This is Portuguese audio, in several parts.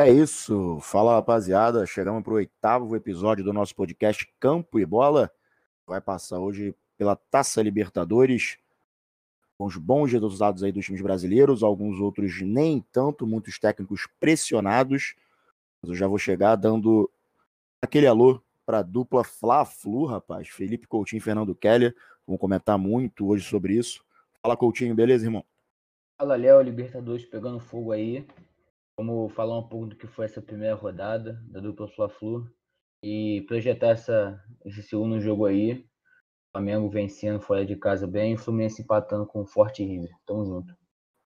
É isso. Fala, rapaziada. Chegamos para o oitavo episódio do nosso podcast Campo e Bola. Vai passar hoje pela Taça Libertadores, com os bons resultados aí dos times brasileiros, alguns outros nem tanto, muitos técnicos pressionados. Mas eu já vou chegar dando aquele alô para a dupla Fla-Flu, rapaz. Felipe Coutinho e Fernando Keller. Vamos comentar muito hoje sobre isso. Fala, Coutinho, beleza, irmão? Fala, Léo, Libertadores pegando fogo aí. Vamos falar um pouco do que foi essa primeira rodada da dupla Fla-Flu e projetar essa, esse segundo jogo aí. Flamengo vencendo fora de casa bem e o Fluminense empatando com o Forte River. Tamo junto.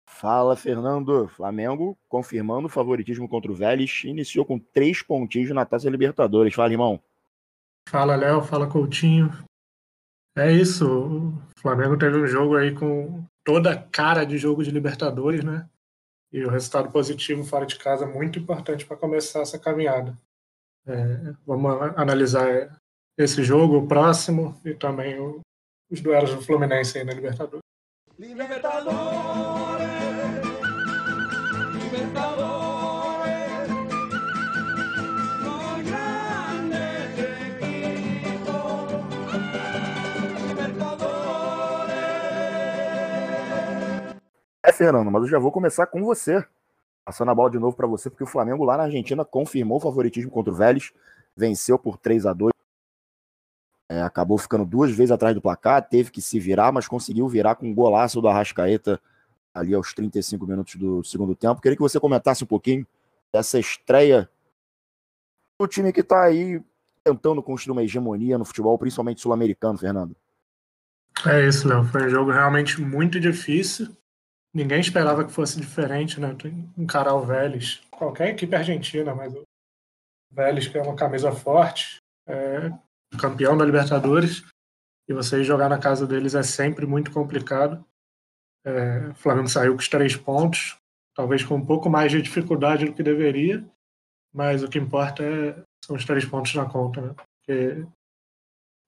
Fala, Fernando. Flamengo confirmando o favoritismo contra o Vélez. Iniciou com três pontinhos na Taça Libertadores. Fala, irmão. Fala, Léo. Fala, Coutinho. É isso. O Flamengo teve um jogo aí com toda a cara de jogo de Libertadores, né? E o resultado positivo fora de casa é muito importante para começar essa caminhada. É, vamos analisar esse jogo, o próximo, e também o, os duelos do Fluminense aí na Libertadores. Libertadores! Libertadores! É, Fernando, mas eu já vou começar com você. Passando a bola de novo para você, porque o Flamengo lá na Argentina confirmou o favoritismo contra o Vélez, venceu por 3 a 2 é, acabou ficando duas vezes atrás do placar, teve que se virar, mas conseguiu virar com um golaço do Arrascaeta ali aos 35 minutos do segundo tempo. Queria que você comentasse um pouquinho dessa estreia do time que está aí tentando construir uma hegemonia no futebol, principalmente sul-americano, Fernando. É isso, Léo. Foi um jogo realmente muito difícil. Ninguém esperava que fosse diferente, né? Encarar o Vélez, qualquer equipe argentina, mas o Vélez, que é uma camisa forte, é campeão da Libertadores, e você jogar na casa deles é sempre muito complicado. É, o Flamengo saiu com os três pontos, talvez com um pouco mais de dificuldade do que deveria, mas o que importa é, são os três pontos na conta, né? Porque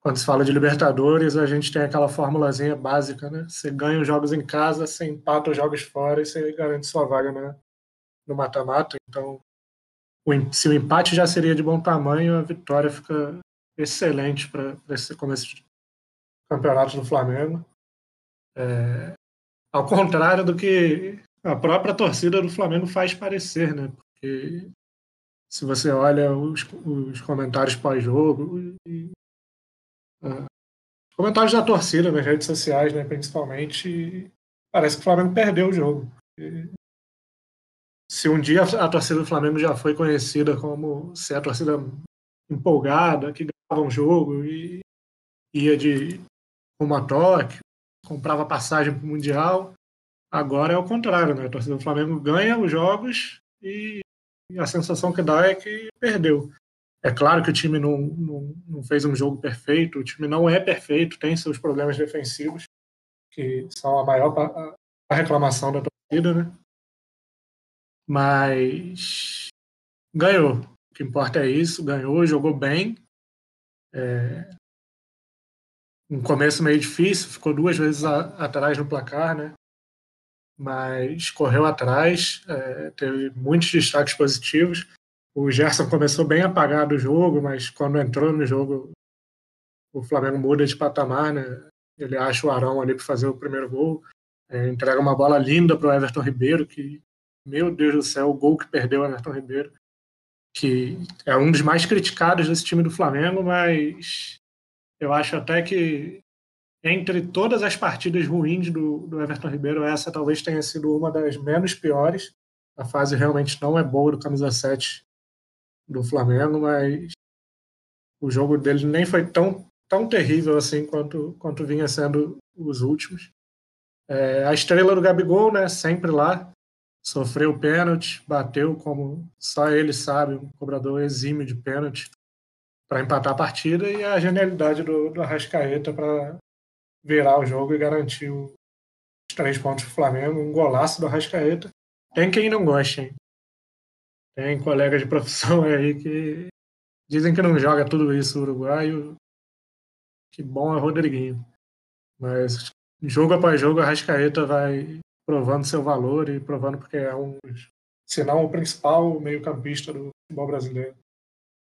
quando se fala de Libertadores, a gente tem aquela formulazinha básica, né? Você ganha os jogos em casa, você empata os jogos fora e você garante sua vaga né? no mata-mata. Então, se o empate já seria de bom tamanho, a vitória fica excelente para esse começo de campeonato do Flamengo. É, ao contrário do que a própria torcida do Flamengo faz parecer, né? Porque se você olha os, os comentários pós-jogo, Uh, comentários da torcida nas redes sociais, né, principalmente, parece que o Flamengo perdeu o jogo. Se um dia a torcida do Flamengo já foi conhecida como ser a torcida empolgada, que ganhava um jogo e ia de rumo a Tóquio, comprava passagem para o Mundial, agora é o contrário, né? A torcida do Flamengo ganha os jogos e a sensação que dá é que perdeu. É claro que o time não, não, não, fez um jogo perfeito, o time não é perfeito, tem seus problemas defensivos, que são a maior a reclamação da torcida, né? Mas ganhou. O que importa é isso, ganhou, jogou bem. É... Um começo meio difícil, ficou duas vezes a, atrás no placar, né? Mas correu atrás, é, teve muitos destaques positivos o Gerson começou bem apagado o jogo, mas quando entrou no jogo, o Flamengo muda de patamar, né? Ele acha o Arão ali para fazer o primeiro gol, é, entrega uma bola linda para o Everton Ribeiro, que, meu Deus do céu, o gol que perdeu o Everton Ribeiro, que é um dos mais criticados desse time do Flamengo, mas eu acho até que entre todas as partidas ruins do, do Everton Ribeiro, essa talvez tenha sido uma das menos piores. A fase realmente não é boa do camisa 7 do Flamengo, mas o jogo dele nem foi tão, tão terrível assim quanto, quanto vinha sendo os últimos. É, a estrela do Gabigol, né, sempre lá, sofreu pênalti, bateu como só ele sabe, um cobrador exímio de pênalti para empatar a partida e a genialidade do, do Arrascaeta para virar o jogo e garantir os três pontos do Flamengo, um golaço do Arrascaeta. Tem quem não goste, hein? Tem colegas de profissão aí que dizem que não joga tudo isso uruguaio. Que bom é Rodriguinho. Mas jogo após jogo a Rascaeta vai provando seu valor e provando porque é um se não o principal meio-campista do futebol brasileiro.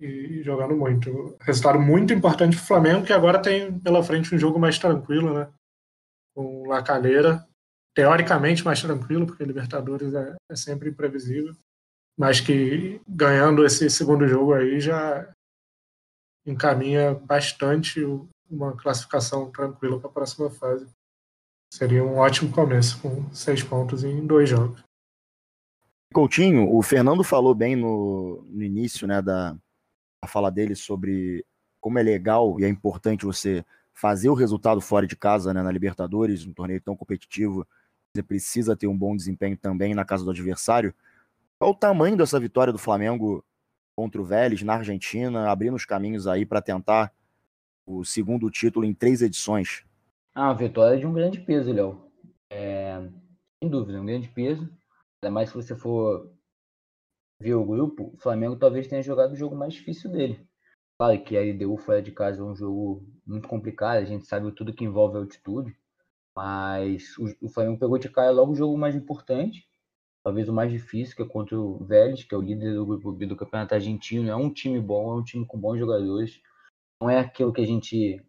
E jogando muito. Resultado muito importante para o Flamengo, que agora tem pela frente um jogo mais tranquilo, né? Com o Lacaneira, teoricamente mais tranquilo, porque Libertadores é, é sempre imprevisível, mas que ganhando esse segundo jogo aí já encaminha bastante uma classificação tranquila para a próxima fase. Seria um ótimo começo com seis pontos em dois jogos. Coutinho, o Fernando falou bem no, no início né, da, da fala dele sobre como é legal e é importante você fazer o resultado fora de casa né, na Libertadores, um torneio tão competitivo você precisa ter um bom desempenho também na casa do adversário. Qual o tamanho dessa vitória do Flamengo contra o Vélez na Argentina, abrindo os caminhos aí para tentar o segundo título em três edições? Ah, a vitória de um grande peso, Léo. É, sem dúvida, um grande peso. Ainda mais se você for ver o grupo, o Flamengo talvez tenha jogado o jogo mais difícil dele. Claro que a LDU fora de casa é um jogo muito complicado, a gente sabe tudo que envolve altitude. Mas o, o Flamengo pegou de cara logo o jogo mais importante, talvez o mais difícil, que é contra o Vélez, que é o líder do grupo B do Campeonato Argentino. É um time bom, é um time com bons jogadores. Não é aquilo que a gente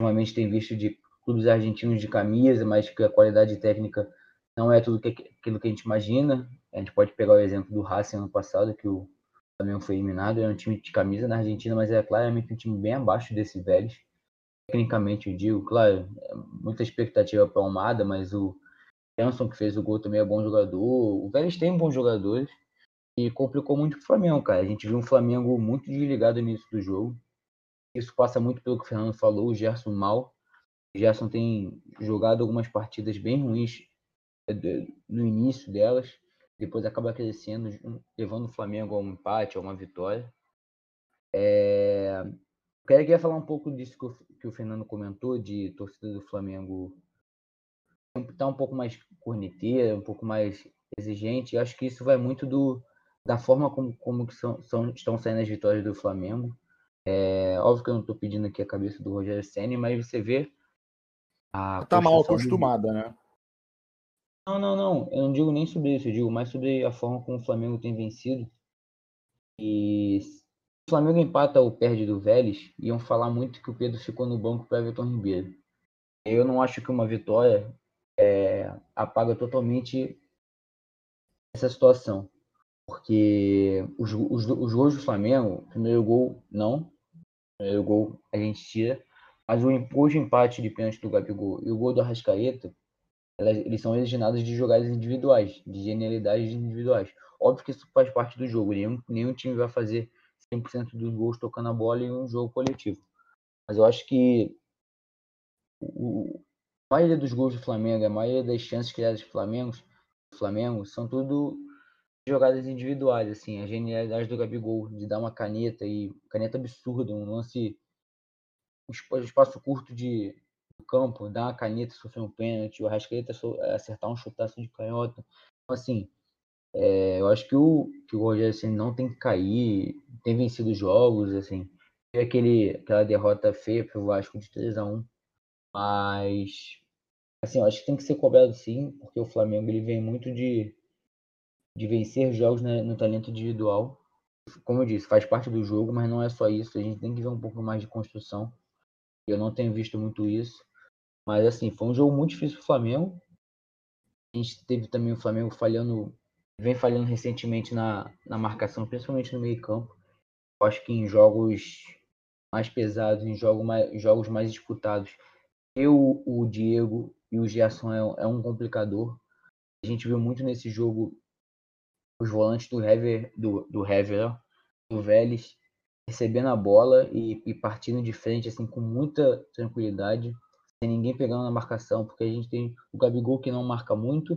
normalmente tem visto de clubes argentinos de camisa, mas que a qualidade técnica não é tudo que, aquilo que a gente imagina. A gente pode pegar o exemplo do Racing ano passado, que o Flamengo foi eliminado. É um time de camisa na Argentina, mas é claramente um time bem abaixo desse Vélez tecnicamente eu digo, claro, é muita expectativa para o Almada, mas o Jansson que fez o gol também é bom jogador. O Vélez tem bons jogadores e complicou muito o Flamengo, cara. A gente viu um Flamengo muito desligado no início do jogo. Isso passa muito pelo que o Fernando falou, o Gerson mal. O Gerson tem jogado algumas partidas bem ruins é, no início delas, depois acaba crescendo, levando o Flamengo a um empate, a uma vitória. É... Eu queria falar um pouco disso que o, Fernando comentou, de torcida do Flamengo tá um pouco mais corneteira, um pouco mais exigente. Eu acho que isso vai muito do, da forma como, como que são, são, estão saindo as vitórias do Flamengo. É, óbvio que eu não estou pedindo aqui a cabeça do Rogério Senna, mas você vê. A tá mal acostumada, né? Não, não, não. Eu não digo nem sobre isso. Eu digo mais sobre a forma como o Flamengo tem vencido. E o Flamengo empata ou perde do Vélez, iam falar muito que o Pedro ficou no banco para Everton Ribeiro. Eu não acho que uma vitória é, apaga totalmente essa situação. Porque os, os, os gols do Flamengo, primeiro gol, não. Primeiro gol a gente tira. Mas o, o empate de pênalti do Gabigol e o gol do Arrascaeta, eles são originados de jogadas individuais, de genialidades individuais. Óbvio que isso faz parte do jogo. Nenhum, nenhum time vai fazer 100% dos gols tocando a bola em um jogo coletivo. Mas eu acho que o, maioria dos gols do Flamengo, a maioria das chances criadas do Flamengo, do Flamengo são tudo jogadas individuais, assim, a genialidade do Gabigol de dar uma caneta e caneta absurda, um lance um espaço curto de campo, dar uma caneta, sofrer um pênalti, o Arrascaeta acertar um chutaço de canhota. Então, assim, é, eu acho que o, que o Rogério assim, não tem que cair, tem vencido jogos, assim. Aquele, aquela derrota feia para o Vasco de 3 a 1 mas assim, eu acho que tem que ser cobrado sim, porque o Flamengo ele vem muito de, de vencer jogos né, no talento individual. Como eu disse, faz parte do jogo, mas não é só isso. A gente tem que ver um pouco mais de construção. Eu não tenho visto muito isso. Mas assim, foi um jogo muito difícil para o Flamengo. A gente teve também o Flamengo falhando vem falhando recentemente na, na marcação, principalmente no meio campo. Eu acho que em jogos mais pesados, em jogos mais, jogos mais disputados, eu, o Diego e o Gerson é, é um complicador. A gente viu muito nesse jogo os volantes do Hever, do, do Hever, do Vélez, recebendo a bola e, e, partindo de frente assim com muita tranquilidade, sem ninguém pegando na marcação, porque a gente tem o Gabigol que não marca muito,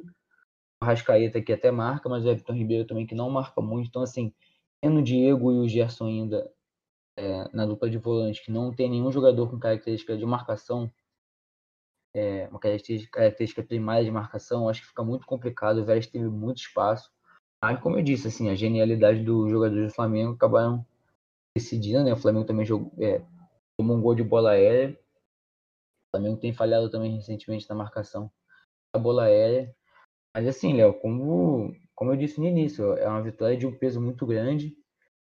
o Rascaeta que até marca, mas o Everton Ribeiro também que não marca muito. Então, assim, tendo o Diego e o Gerson ainda é, na dupla de volante, que não tem nenhum jogador com característica de marcação, é, uma característica, característica primária de marcação, acho que fica muito complicado. O Vélez teve muito espaço. Aí, como eu disse, assim, a genialidade dos jogadores do Flamengo acabaram decidindo, né? O Flamengo também jogou, é, tomou um gol de bola aérea. O Flamengo tem falhado também recentemente na marcação da bola aérea. Mas assim, Léo, como como eu disse no início, é uma vitória de um peso muito grande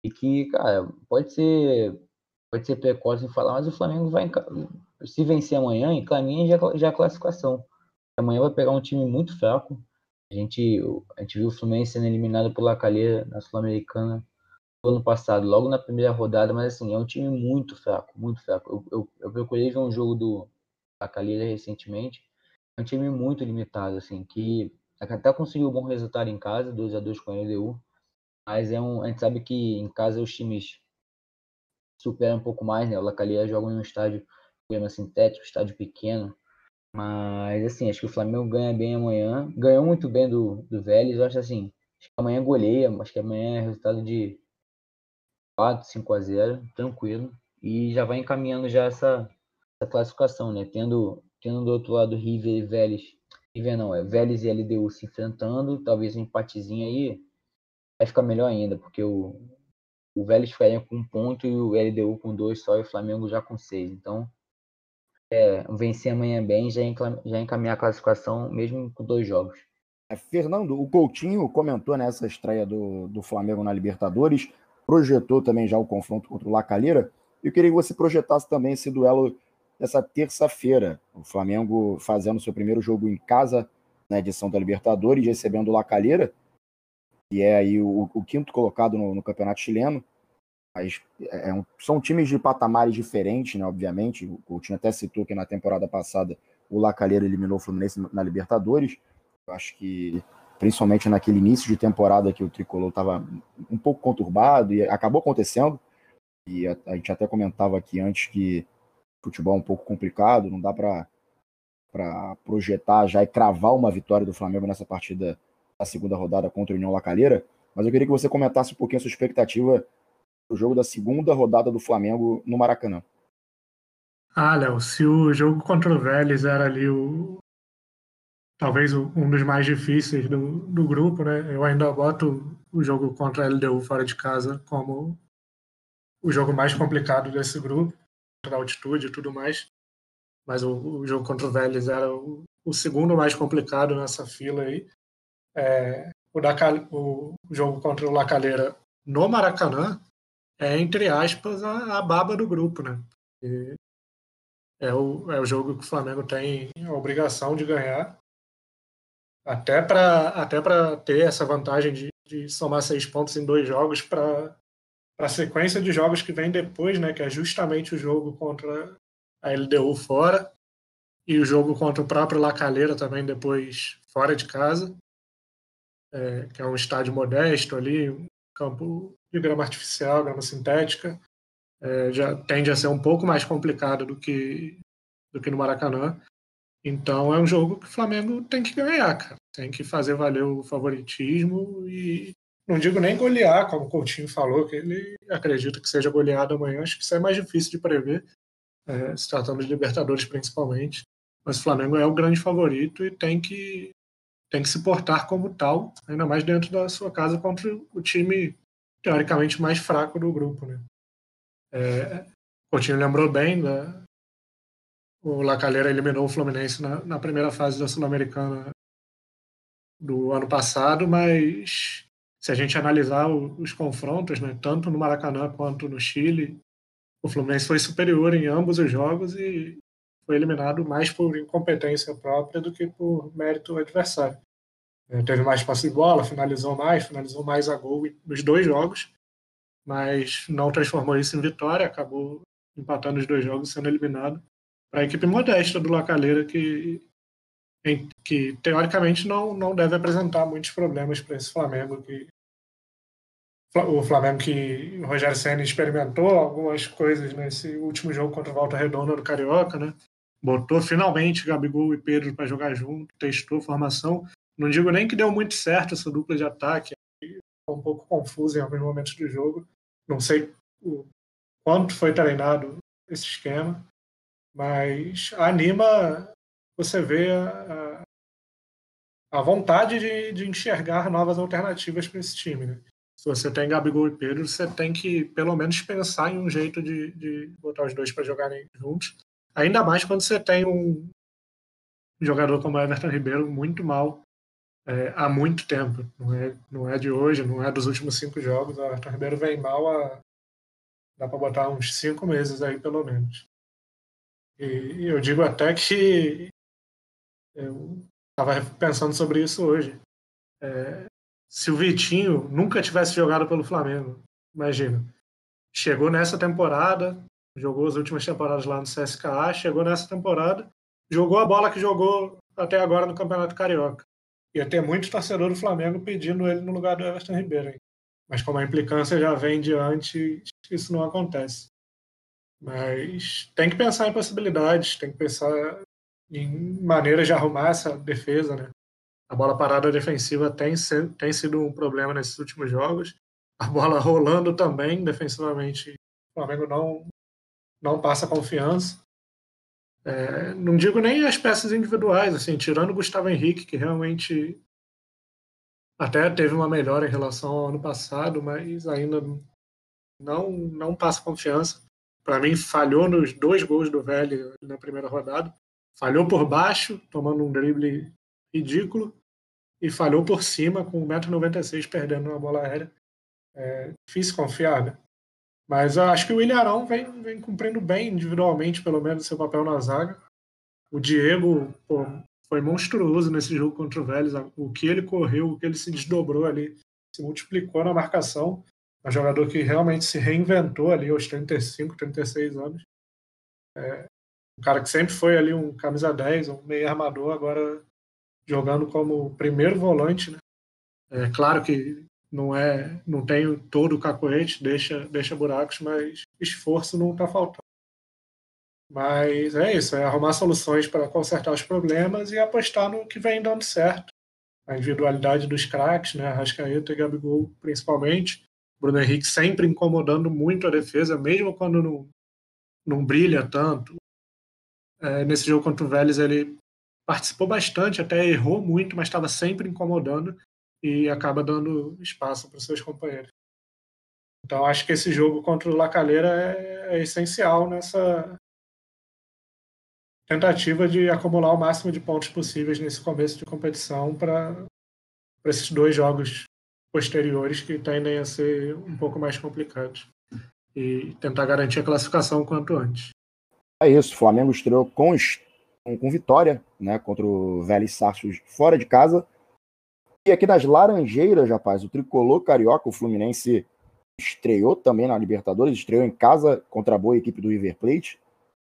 e que, cara, pode ser pode ser precoce em falar, mas o Flamengo vai se vencer amanhã, encaminha já, já a classificação. Amanhã vai pegar um time muito fraco. A gente, a gente viu o Fluminense sendo eliminado pela Calheira na Sul-Americana no ano passado, logo na primeira rodada, mas assim, é um time muito fraco, muito fraco. Eu, eu, eu procurei ver um jogo do Calheira recentemente, é um time muito limitado, assim, que até conseguiu um bom resultado em casa, 2 a 2 com a LDU, mas é um, a gente sabe que em casa os times superam um pouco mais, né? O Lacalia joga em um estádio grama sintético, estádio pequeno, mas assim, acho que o Flamengo ganha bem amanhã, ganhou muito bem do, do Vélez, eu acho assim, acho que amanhã goleia, acho que amanhã é resultado de 4, 5 a 0, tranquilo, e já vai encaminhando já essa, essa classificação, né? Tendo, tendo do outro lado River e Vélez, River não, é Vélez e LDU se enfrentando, talvez um empatezinho aí, vai ficar melhor ainda, porque o, o Vélez ficaria com um ponto e o LDU com dois só e o Flamengo já com seis. Então, é, vencer amanhã bem já, já encaminhar a classificação, mesmo com dois jogos. É, Fernando, o Coutinho comentou nessa estreia do, do Flamengo na Libertadores, projetou também já o confronto contra o Lacalheira. Eu queria que você projetasse também esse duelo dessa terça-feira. O Flamengo fazendo seu primeiro jogo em casa na edição da Libertadores, recebendo o Lacalheira que é aí o, o quinto colocado no, no, campeonato chileno. Mas é, é um, são times de patamares diferentes, né? Obviamente. O Coutinho até citou que na temporada passada o Lacalheira eliminou o Fluminense na Libertadores. Eu acho que, principalmente naquele início de temporada que o tricolor estava um pouco conturbado e acabou acontecendo. E a, a gente até comentava aqui antes que futebol é um pouco complicado, não dá para para projetar já e cravar uma vitória do Flamengo nessa partida a segunda rodada contra o União Lacalheira, mas eu queria que você comentasse um pouquinho a sua expectativa do jogo da segunda rodada do Flamengo no Maracanã. Ah, Léo, se o jogo contra o Vélez era ali o talvez um dos mais difíceis do, do grupo, né? Eu ainda boto o jogo contra a LDU fora de casa como o jogo mais complicado desse grupo, da altitude e tudo mais. Mas o, o jogo contra o Vélez era o, o segundo mais complicado nessa fila aí é, o, o, jogo contra o Lacalheira no Maracanã é, entre aspas, a, a baba do grupo, né? E é o, é o jogo que o Flamengo tem a obrigação de ganhar, até para até ter essa vantagem de, de somar seis pontos em dois jogos para a sequência de jogos que vem depois, né? Que é justamente o jogo contra a LDU fora e o jogo contra o próprio Lacalheira também depois fora de casa é, que é um estádio modesto ali, campo de grama artificial, grama sintética, é, já tende a ser um pouco mais complicado do que, do que no Maracanã. Então é um jogo que o Flamengo tem que ganhar, cara. Tem que fazer valer o favoritismo e não digo nem golear, como o Coutinho falou, que ele acredita que seja goleado amanhã. Acho que isso é mais difícil de prever, é, se tratando de Libertadores principalmente. Mas o Flamengo é o grande favorito e tem que tem que se portar como tal, ainda mais dentro da sua casa contra o time teoricamente mais fraco do grupo. Né? É, o time lembrou bem, da, o Lacalheira eliminou o Fluminense na, na primeira fase da Sul-Americana do ano passado, mas se a gente analisar o, os confrontos, né, tanto no Maracanã quanto no Chile, o Fluminense foi superior em ambos os jogos e foi eliminado mais por incompetência própria do que por mérito adversário. É, teve mais passe de bola, finalizou mais, finalizou mais a gol nos dois jogos, mas não transformou isso em vitória, acabou empatando os dois jogos, sendo eliminado para a equipe modesta do Lacaleira, que, que teoricamente não, não deve apresentar muitos problemas para esse Flamengo que o Flamengo que o Rogério Senna experimentou algumas coisas nesse último jogo contra o Volta Redonda do Carioca, né? Botou finalmente Gabigol e Pedro para jogar junto, testou formação. Não digo nem que deu muito certo essa dupla de ataque, ficou um pouco confusa em alguns momentos do jogo. Não sei o quanto foi treinado esse esquema, mas anima você ver a, a vontade de, de, enxergar novas alternativas para esse time. Né? Se você tem Gabigol e Pedro, você tem que pelo menos pensar em um jeito de, de botar os dois para jogarem juntos Ainda mais quando você tem um jogador como Everton Ribeiro muito mal é, há muito tempo. Não é, não é de hoje, não é dos últimos cinco jogos. O Arthur Ribeiro vem mal há. dá para botar uns cinco meses aí, pelo menos. E, e eu digo até que. Eu estava pensando sobre isso hoje. É, se o Vitinho nunca tivesse jogado pelo Flamengo, imagina, chegou nessa temporada, jogou as últimas temporadas lá no CSKA, chegou nessa temporada, jogou a bola que jogou até agora no Campeonato Carioca. Ia ter muito torcedor do Flamengo pedindo ele no lugar do Everton Ribeiro. Hein? Mas como a implicância já vem diante, isso não acontece. Mas tem que pensar em possibilidades, tem que pensar em maneiras de arrumar essa defesa, né? A bola parada defensiva tem, tem sido um problema nesses últimos jogos. A bola rolando também, defensivamente, o Flamengo não, não passa confiança. É, não digo nem as peças individuais, assim, tirando o Gustavo Henrique, que realmente até teve uma melhora em relação ao ano passado, mas ainda não, não passa confiança. Para mim, falhou nos dois gols do Velho na primeira rodada. Falhou por baixo, tomando um drible ridículo, e falhou por cima, com 1,96m perdendo uma bola aérea. É difícil confiar, né? Mas eu acho que o Ilharão vem, vem cumprindo bem individualmente, pelo menos, seu papel na zaga. O Diego pô, foi monstruoso nesse jogo contra o Vélez. O que ele correu, o que ele se desdobrou ali, se multiplicou na marcação. É um jogador que realmente se reinventou ali aos 35, 36 anos. É, um cara que sempre foi ali um camisa 10, um meio armador, agora jogando como primeiro volante. Né? É claro que não é, não tem todo o cacoete, deixa, deixa buracos, mas esforço não está faltando. Mas é isso, é arrumar soluções para consertar os problemas e apostar no que vem dando certo. A individualidade dos craques, né? Rascaeta e Gabigol principalmente. Bruno Henrique sempre incomodando muito a defesa, mesmo quando não, não brilha tanto. É, nesse jogo contra o Vélez ele participou bastante, até errou muito, mas estava sempre incomodando e acaba dando espaço para os seus companheiros. Então acho que esse jogo contra o Lacalheira é, é essencial nessa tentativa de acumular o máximo de pontos possíveis nesse começo de competição para esses dois jogos posteriores que tendem a ser um pouco mais complicados e tentar garantir a classificação quanto antes. É isso, o Flamengo estreou com, com vitória né, contra o Vélez Sarsfield fora de casa e aqui das Laranjeiras, rapaz, o tricolor carioca, o Fluminense, estreou também na Libertadores, estreou em casa contra a boa equipe do River Plate,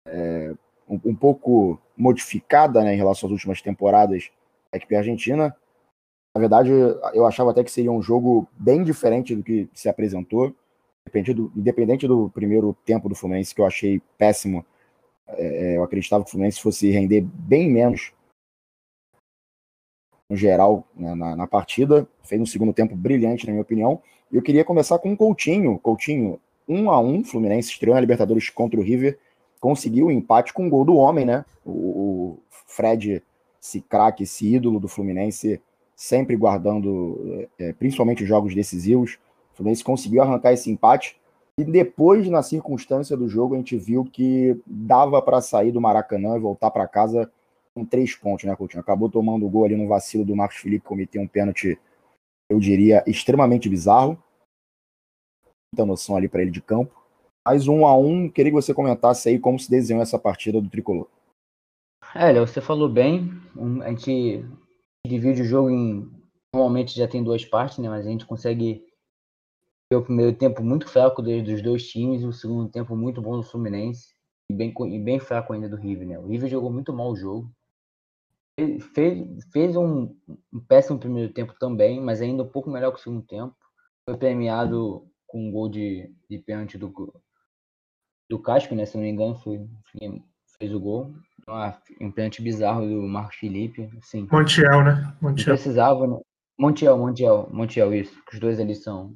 é, um, um, pouco modificada né, em relação às últimas temporadas da equipe argentina. Na verdade, eu achava até que seria um jogo bem diferente do que se apresentou, do, independente do primeiro tempo do Fluminense, que eu achei péssimo. É, eu acreditava que o Fluminense fosse render bem menos no geral né, na, na, partida. Fez um segundo tempo brilhante, na minha opinião. E eu queria começar com o Coutinho. Coutinho, 1 um a 1 um, Fluminense estreou na Libertadores contra o River. Conseguiu o empate com o gol do homem, né? O, o Fred, esse craque, esse ídolo do Fluminense, sempre guardando, é, principalmente jogos decisivos. O Fluminense conseguiu arrancar esse empate. E depois, na circunstância do jogo, a gente viu que dava para sair do Maracanã e voltar para casa com três pontos, né, Coutinho? Acabou tomando o gol ali no vacilo do Marcos Felipe, cometeu um pênalti, eu diria, extremamente bizarro. Muita noção ali para ele de campo. Mais um a um, queria que você comentasse aí como se desenhou essa partida do Tricolor. É, Léo, você falou bem. A gente divide o jogo em. Normalmente já tem duas partes, né? Mas a gente consegue ver o primeiro tempo muito fraco dos dois times e o segundo tempo muito bom do Fluminense e bem, e bem fraco ainda do River, né? O River jogou muito mal o jogo fez, fez um, um, péssimo primeiro tempo também, mas ainda um pouco melhor que o segundo tempo. Foi premiado com um gol de, de pênalti do, do Casco, né? Se não me engano, foi, fez o gol. Ah, um pênalti bizarro do Marcos Felipe. Sim. Montiel, né? Montiel. Precisava, né? Montiel, Montiel, Montiel, isso. Os dois ali são,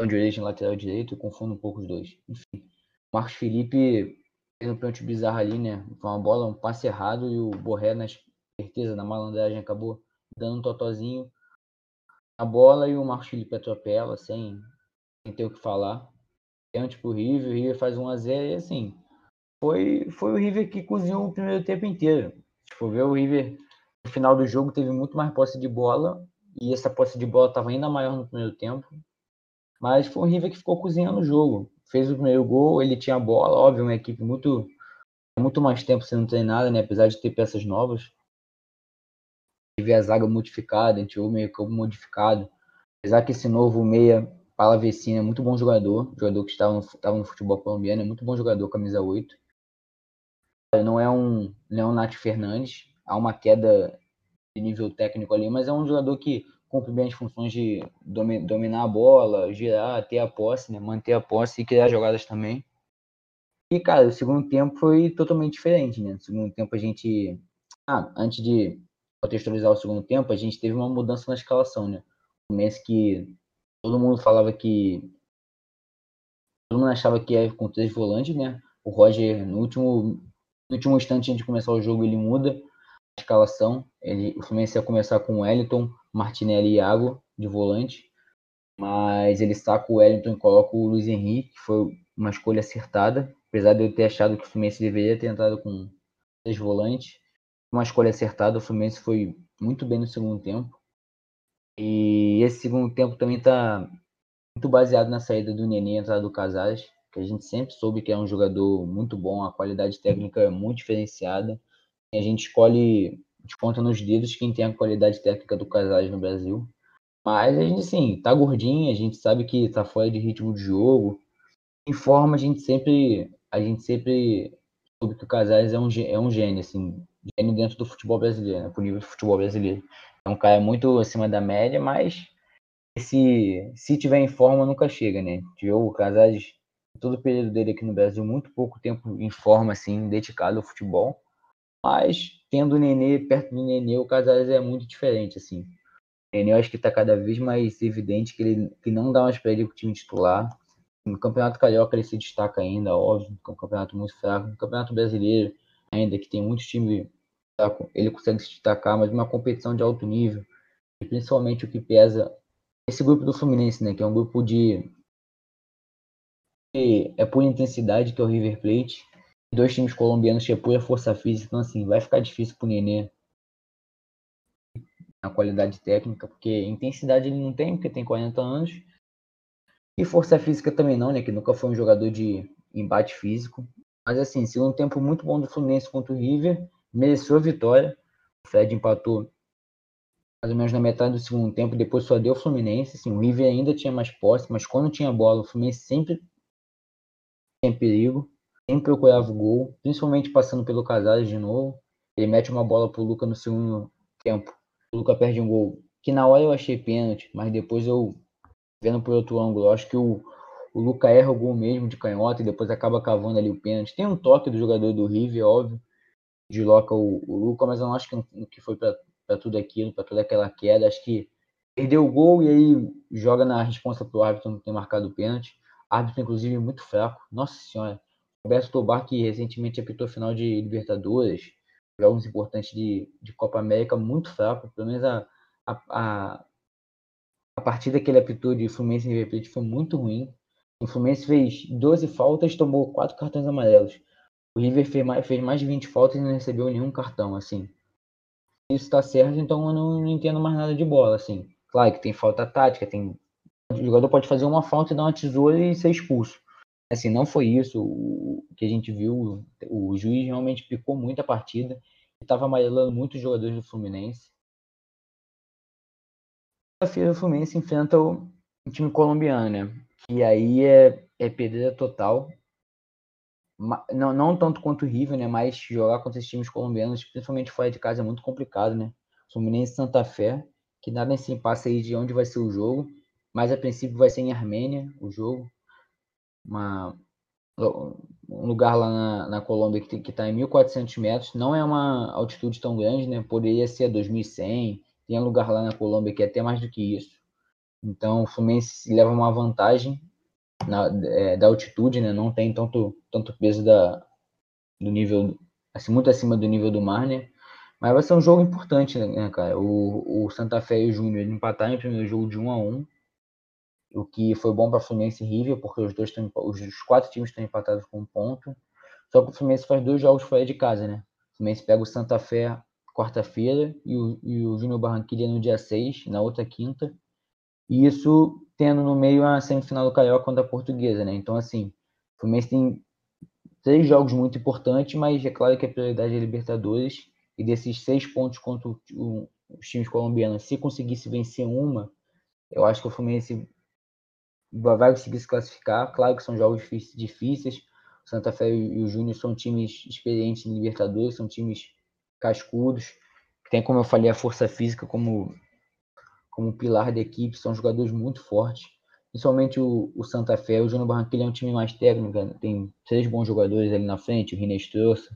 são de origem lateral direito, eu confundo um pouco os dois. Enfim. Marcos Felipe fez um pênalti bizarro ali, né? Foi uma bola, um passe errado e o Borré, na certeza, na malandragem, acabou dando um totozinho a bola e o Marcos Felipe atropela sem, sem ter o que falar. Pênalti pro River, o River faz 1x0 e assim, foi, foi o River que cozinhou o primeiro tempo inteiro. Se ver, o River no final do jogo teve muito mais posse de bola e essa posse de bola estava ainda maior no primeiro tempo. Mas foi o River que ficou cozinhando o jogo. Fez o primeiro gol, ele tinha a bola, óbvio, uma equipe muito muito mais tempo sendo treinada, né? Apesar de ter peças novas. Teve a zaga modificada, a gente o meio campo modificado. Apesar que esse novo meia, Palavecino, é muito bom jogador, jogador que estava no, estava no futebol colombiano, é muito bom jogador, camisa 8. Não é um, não é Fernandes, há uma queda de nível técnico ali, mas é um jogador que cumpre bem as funções de dominar a bola, girar, ter a posse, né? manter a posse e criar jogadas também. E, cara, o segundo tempo foi totalmente diferente, né? No segundo tempo a gente. Ah, antes de contextualizar o segundo tempo, a gente teve uma mudança na escalação, né? Um mês que todo mundo falava que. Todo mundo achava que ia com três volantes, né? O Roger, no último, no último instante antes de começar o jogo, ele muda a escalação. Ele, o Fluminense ia começar com o Wellington, Martinelli e Iago de volante. Mas ele saca o Wellington e coloca o Luiz Henrique, que foi uma escolha acertada apesar de eu ter achado que o Fluminense deveria ter entrado com três volantes, uma escolha acertada, o Fluminense foi muito bem no segundo tempo. E esse segundo tempo também está muito baseado na saída do Nenê e entrada do Casares, que a gente sempre soube que é um jogador muito bom, a qualidade técnica é muito diferenciada. A gente escolhe, gente conta nos dedos quem tem a qualidade técnica do Casares no Brasil. Mas a gente, sim, tá gordinho, a gente sabe que tá fora de ritmo de jogo. Em forma, a gente sempre a gente sempre soube que o Casares é um, é um gênio, assim, gênio dentro do futebol brasileiro, né, pro nível do futebol brasileiro. É um cara muito acima da média, mas se, se tiver em forma, nunca chega, né? Tiveu o Casares, todo o período dele aqui no Brasil, muito pouco tempo em forma, assim, dedicado ao futebol. Mas, tendo o Nenê perto do Nenê, o Casares é muito diferente, assim. O Nenê, eu acho que está cada vez mais evidente que ele que não dá mais para ele o time titular. No Campeonato Carioca ele se destaca ainda, óbvio, que é um campeonato muito fraco. No Campeonato Brasileiro, ainda que tem muitos times, ele consegue se destacar, mas uma competição de alto nível, e principalmente o que pesa esse grupo do Fluminense, né, que é um grupo de é por intensidade, que é o River Plate, dois times colombianos que é pura força física, então assim, vai ficar difícil pro Nenê a qualidade técnica, porque intensidade ele não tem, porque tem 40 anos, e força física também não, né? Que nunca foi um jogador de embate físico. Mas assim, segundo tempo muito bom do Fluminense contra o River. Mereceu a vitória. O Fred empatou mais ou menos na metade do segundo tempo. Depois só deu o Fluminense. Assim, o River ainda tinha mais posse, mas quando tinha bola, o Fluminense sempre tinha perigo. Sempre procurava o gol, principalmente passando pelo Casares de novo. Ele mete uma bola pro Luca no segundo tempo. O Luca perde um gol que na hora eu achei pênalti, mas depois eu vendo por outro ângulo, acho que o, o Luca erra o gol mesmo de canhota e depois acaba cavando ali o pênalti. Tem um toque do jogador do River, óbvio, desloca o, o Luca, mas eu não acho que, que foi para tudo aquilo, para toda aquela queda. Acho que perdeu o gol e aí joga na resposta para o árbitro não ter marcado o pênalti. Árbitro, inclusive, muito fraco. Nossa Senhora. Roberto Tobar, que recentemente apitou final de Libertadores, jogos importantes de, de Copa América, muito fraco. Pelo menos a, a, a a partida que ele apitou de Fluminense e River foi muito ruim. O Fluminense fez 12 faltas, tomou 4 cartões amarelos. O River fez mais, fez mais de 20 faltas e não recebeu nenhum cartão, assim. Isso está certo, então eu não, não, entendo mais nada de bola, assim. Claro que tem falta tática, tem... O jogador pode fazer uma falta e dar uma tesoura e ser expulso. Assim, não foi isso o que a gente viu. O juiz realmente picou muito a partida. Estava amarelando muitos jogadores do Fluminense feira o Fluminense enfrenta o time colombiano, né? E aí é, é pedreira total. Não, não tanto quanto o River, né? Mas jogar contra esses times colombianos, principalmente fora de casa, é muito complicado, né? Fluminense Santa Fé, que nada se passa aí de onde vai ser o jogo. Mas a princípio vai ser em Armênia o jogo. Uma, um lugar lá na, na Colômbia que está em 1.400 metros. Não é uma altitude tão grande, né? Poderia ser 2.100, tem lugar lá na Colômbia que é até mais do que isso. Então o Fluminense leva uma vantagem na, é, da altitude, né? Não tem tanto, tanto peso da, do nível, assim, muito acima do nível do mar, né? Mas vai ser um jogo importante, né, cara? O, o Santa Fé e o Júnior empataram o primeiro jogo de 1 a 1 o que foi bom para Fluminense e River, porque os dois estão, os, quatro times estão empatados com um ponto. Só que o Fluminense faz dois jogos fora de casa, né? O Fluminense pega o Santa Fé quarta-feira e o, e o Júnior Barranquilla no dia 6, na outra quinta. E isso tendo no meio a semifinal do Carioca contra a Portuguesa, né? Então, assim, o Fluminense tem três jogos muito importantes, mas é claro que a prioridade é Libertadores. E desses seis pontos contra o, o, os times colombianos, se conseguisse vencer uma, eu acho que o Fluminense vai conseguir se classificar. Claro que são jogos difíceis. O Santa Fé e o Júnior são times experientes em Libertadores, são times cascudos, tem, como eu falei, a força física como, como pilar da equipe, são jogadores muito fortes. Principalmente o, o Santa Fé, o Júnior Barranquilla é um time mais técnico, né? tem três bons jogadores ali na frente, o Rinestrosa.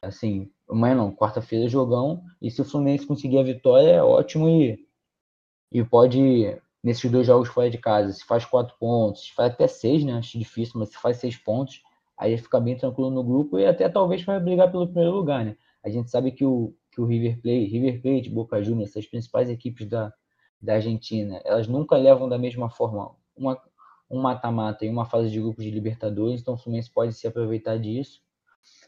Assim, amanhã não, quarta-feira é jogão, e se o Fluminense conseguir a vitória, é ótimo e, e pode, nesses dois jogos fora de casa, se faz quatro pontos, se faz até seis, né? Acho difícil, mas se faz seis pontos, aí fica bem tranquilo no grupo e até talvez vai brigar pelo primeiro lugar, né? A gente sabe que o, que o River Plate, River Plate, Boca Juniors, essas principais equipes da, da Argentina, elas nunca levam da mesma forma uma, um mata-mata e uma fase de grupos de Libertadores, então o Fluminense pode se aproveitar disso.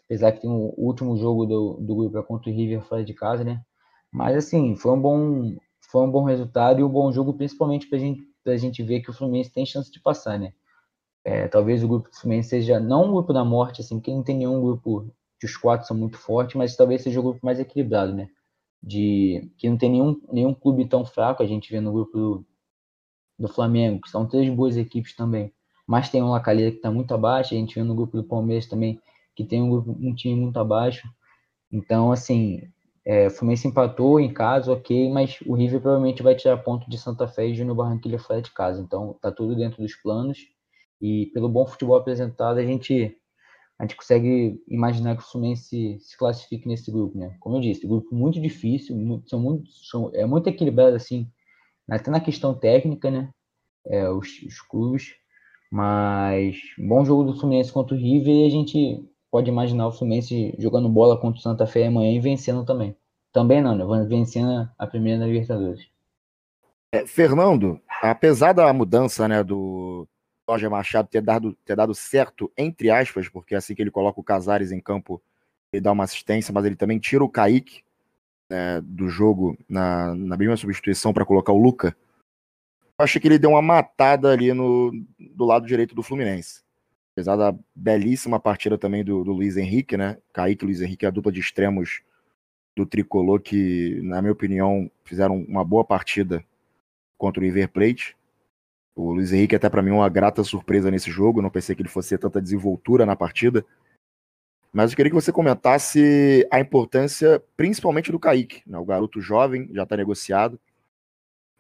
Apesar que tem o último jogo do, do grupo é contra o River fora de casa, né? Mas assim, foi um bom, foi um bom resultado e um bom jogo, principalmente para gente, a gente ver que o Fluminense tem chance de passar, né? É, talvez o grupo do Fluminense seja não um grupo da morte, assim, porque não tem nenhum grupo que os quatro são muito fortes, mas talvez seja o grupo mais equilibrado, né? De que não tem nenhum, nenhum clube tão fraco, a gente vê no grupo do, do Flamengo, que são três boas equipes também. Mas tem um Lacalheira que está muito abaixo, a gente vê no grupo do Palmeiras também, que tem um, um time muito abaixo. Então, assim, é, o Fluminense empatou em casa, ok, mas o River provavelmente vai tirar ponto de Santa Fé e Júnior Barranquilla fora de casa. Então, tá tudo dentro dos planos. E pelo bom futebol apresentado, a gente a gente consegue imaginar que o Fluminense se, classifique nesse grupo, né? Como eu disse, grupo muito difícil, muito, são muito, são, é muito equilibrado assim, até na questão técnica, né? É, os, os clubes, mas bom jogo do Fluminense contra o River e a gente pode imaginar o Fluminense jogando bola contra o Santa Fé amanhã e vencendo também. Também não, né? Vencendo a primeira na Libertadores. É, Fernando, apesar da mudança né, do, Roger Machado ter dado, ter dado certo, entre aspas, porque é assim que ele coloca o Casares em campo, ele dá uma assistência, mas ele também tira o Kaique né, do jogo na, na mesma substituição para colocar o Luca. Eu acho que ele deu uma matada ali no, do lado direito do Fluminense. Apesar da belíssima partida também do, do Luiz Henrique, né? Kaique e Luiz Henrique, a dupla de extremos do tricolor, que, na minha opinião, fizeram uma boa partida contra o River Plate. O Luiz Henrique, até para mim, uma grata surpresa nesse jogo. Não pensei que ele fosse ter tanta desenvoltura na partida. Mas eu queria que você comentasse a importância, principalmente do Kaique. Né? O garoto jovem, já está negociado.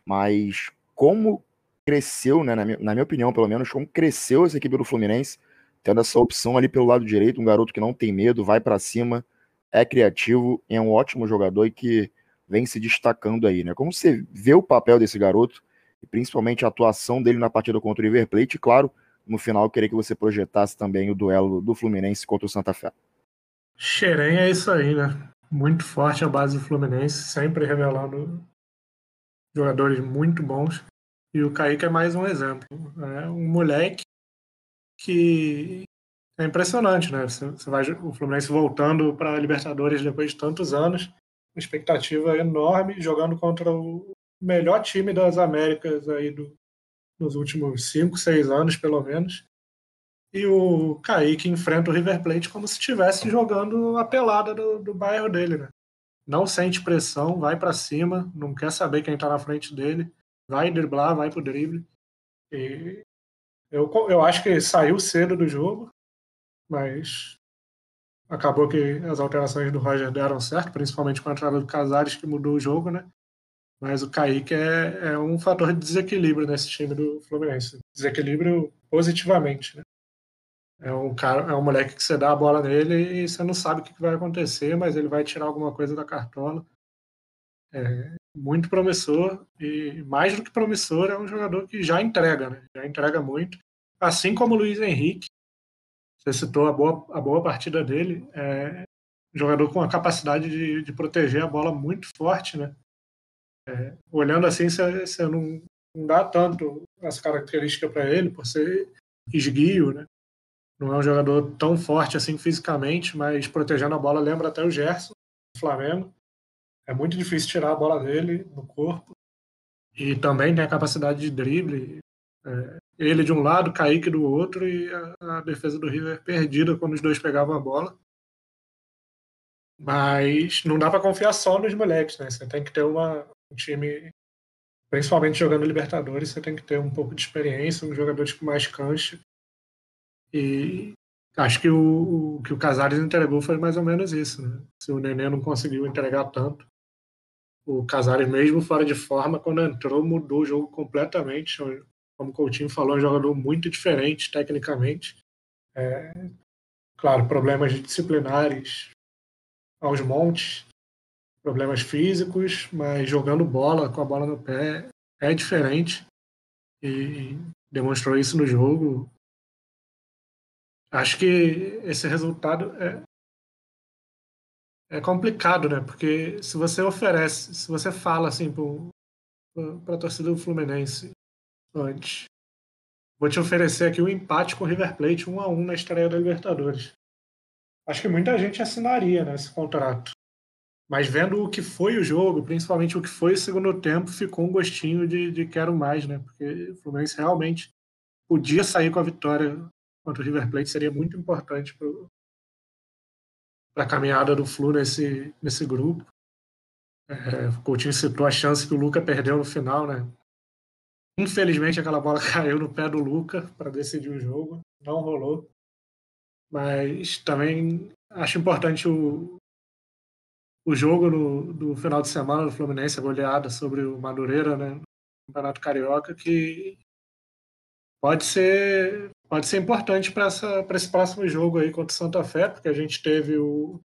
Mas como cresceu, né, na, minha, na minha opinião, pelo menos, como cresceu essa equipe do Fluminense, tendo essa opção ali pelo lado direito, um garoto que não tem medo, vai para cima, é criativo, é um ótimo jogador e que vem se destacando aí, né? Como você vê o papel desse garoto e principalmente a atuação dele na partida contra o River Plate. E, claro, no final, eu queria que você projetasse também o duelo do Fluminense contra o Santa Fé. Xerém é isso aí, né? Muito forte a base do Fluminense, sempre revelando jogadores muito bons. E o Kaique é mais um exemplo. É um moleque que é impressionante, né? Você vai o Fluminense voltando para a Libertadores depois de tantos anos, uma expectativa enorme, jogando contra o melhor time das Américas aí do, nos últimos 5, 6 anos, pelo menos. E o Kaique enfrenta o River Plate como se estivesse jogando a pelada do, do bairro dele, né? Não sente pressão, vai para cima, não quer saber quem tá na frente dele, vai driblar, vai pro drible. E eu, eu acho que saiu cedo do jogo, mas acabou que as alterações do Roger deram certo, principalmente com a entrada do Casares, que mudou o jogo, né? Mas o Kaique é, é um fator de desequilíbrio nesse time do Fluminense. Desequilíbrio positivamente, né? É um cara, é um moleque que você dá a bola nele e você não sabe o que vai acontecer, mas ele vai tirar alguma coisa da cartola. É muito promissor e mais do que promissor é um jogador que já entrega, né? Já entrega muito, assim como o Luiz Henrique. Você citou a boa, a boa partida dele, é um jogador com a capacidade de, de proteger a bola muito forte, né? É, olhando assim, você, não, não dá tanto essa característica para ele, por ser esguio, né? Não é um jogador tão forte assim fisicamente, mas protegendo a bola lembra até o Gerson, do Flamengo. É muito difícil tirar a bola dele no corpo. E também tem a capacidade de drible. É, ele de um lado, Kaique do outro, e a, a, defesa do River perdida quando os dois pegavam a bola. Mas não dá para confiar só nos moleques, né? Você tem que ter uma, um time, principalmente jogando Libertadores, você tem que ter um pouco de experiência, uns jogadores com mais cancha. E acho que o, o que o Casares entregou foi mais ou menos isso, né? Se o Nenê não conseguiu entregar tanto, o Casares mesmo fora de forma, quando entrou, mudou o jogo completamente. Como o Coutinho falou, é um jogador muito diferente tecnicamente. É, claro, problemas disciplinares aos montes, problemas físicos, mas jogando bola, com a bola no pé, é diferente. E demonstrou isso no jogo. Acho que esse resultado é, é complicado, né? Porque se você oferece, se você fala assim para a torcida do Fluminense antes, vou te oferecer aqui um empate com o River Plate 1 a 1 na estreia da Libertadores. Acho que muita gente assinaria né, esse contrato. Mas vendo o que foi o jogo, principalmente o que foi o segundo tempo, ficou um gostinho de, de quero mais, né? Porque o Fluminense realmente podia sair com a vitória contra o River Plate, seria muito importante para para a caminhada do Flu nesse, nesse grupo. É, o Coutinho citou a chance que o Luca perdeu no final, né? Infelizmente aquela bola caiu no pé do Luca para decidir o jogo, não rolou. Mas também acho importante o, o jogo no, do final de semana do Fluminense, a goleada sobre o Madureira, né? Campeonato Carioca, que pode ser pode ser importante para esse próximo jogo aí contra o Santa Fé, porque a gente teve o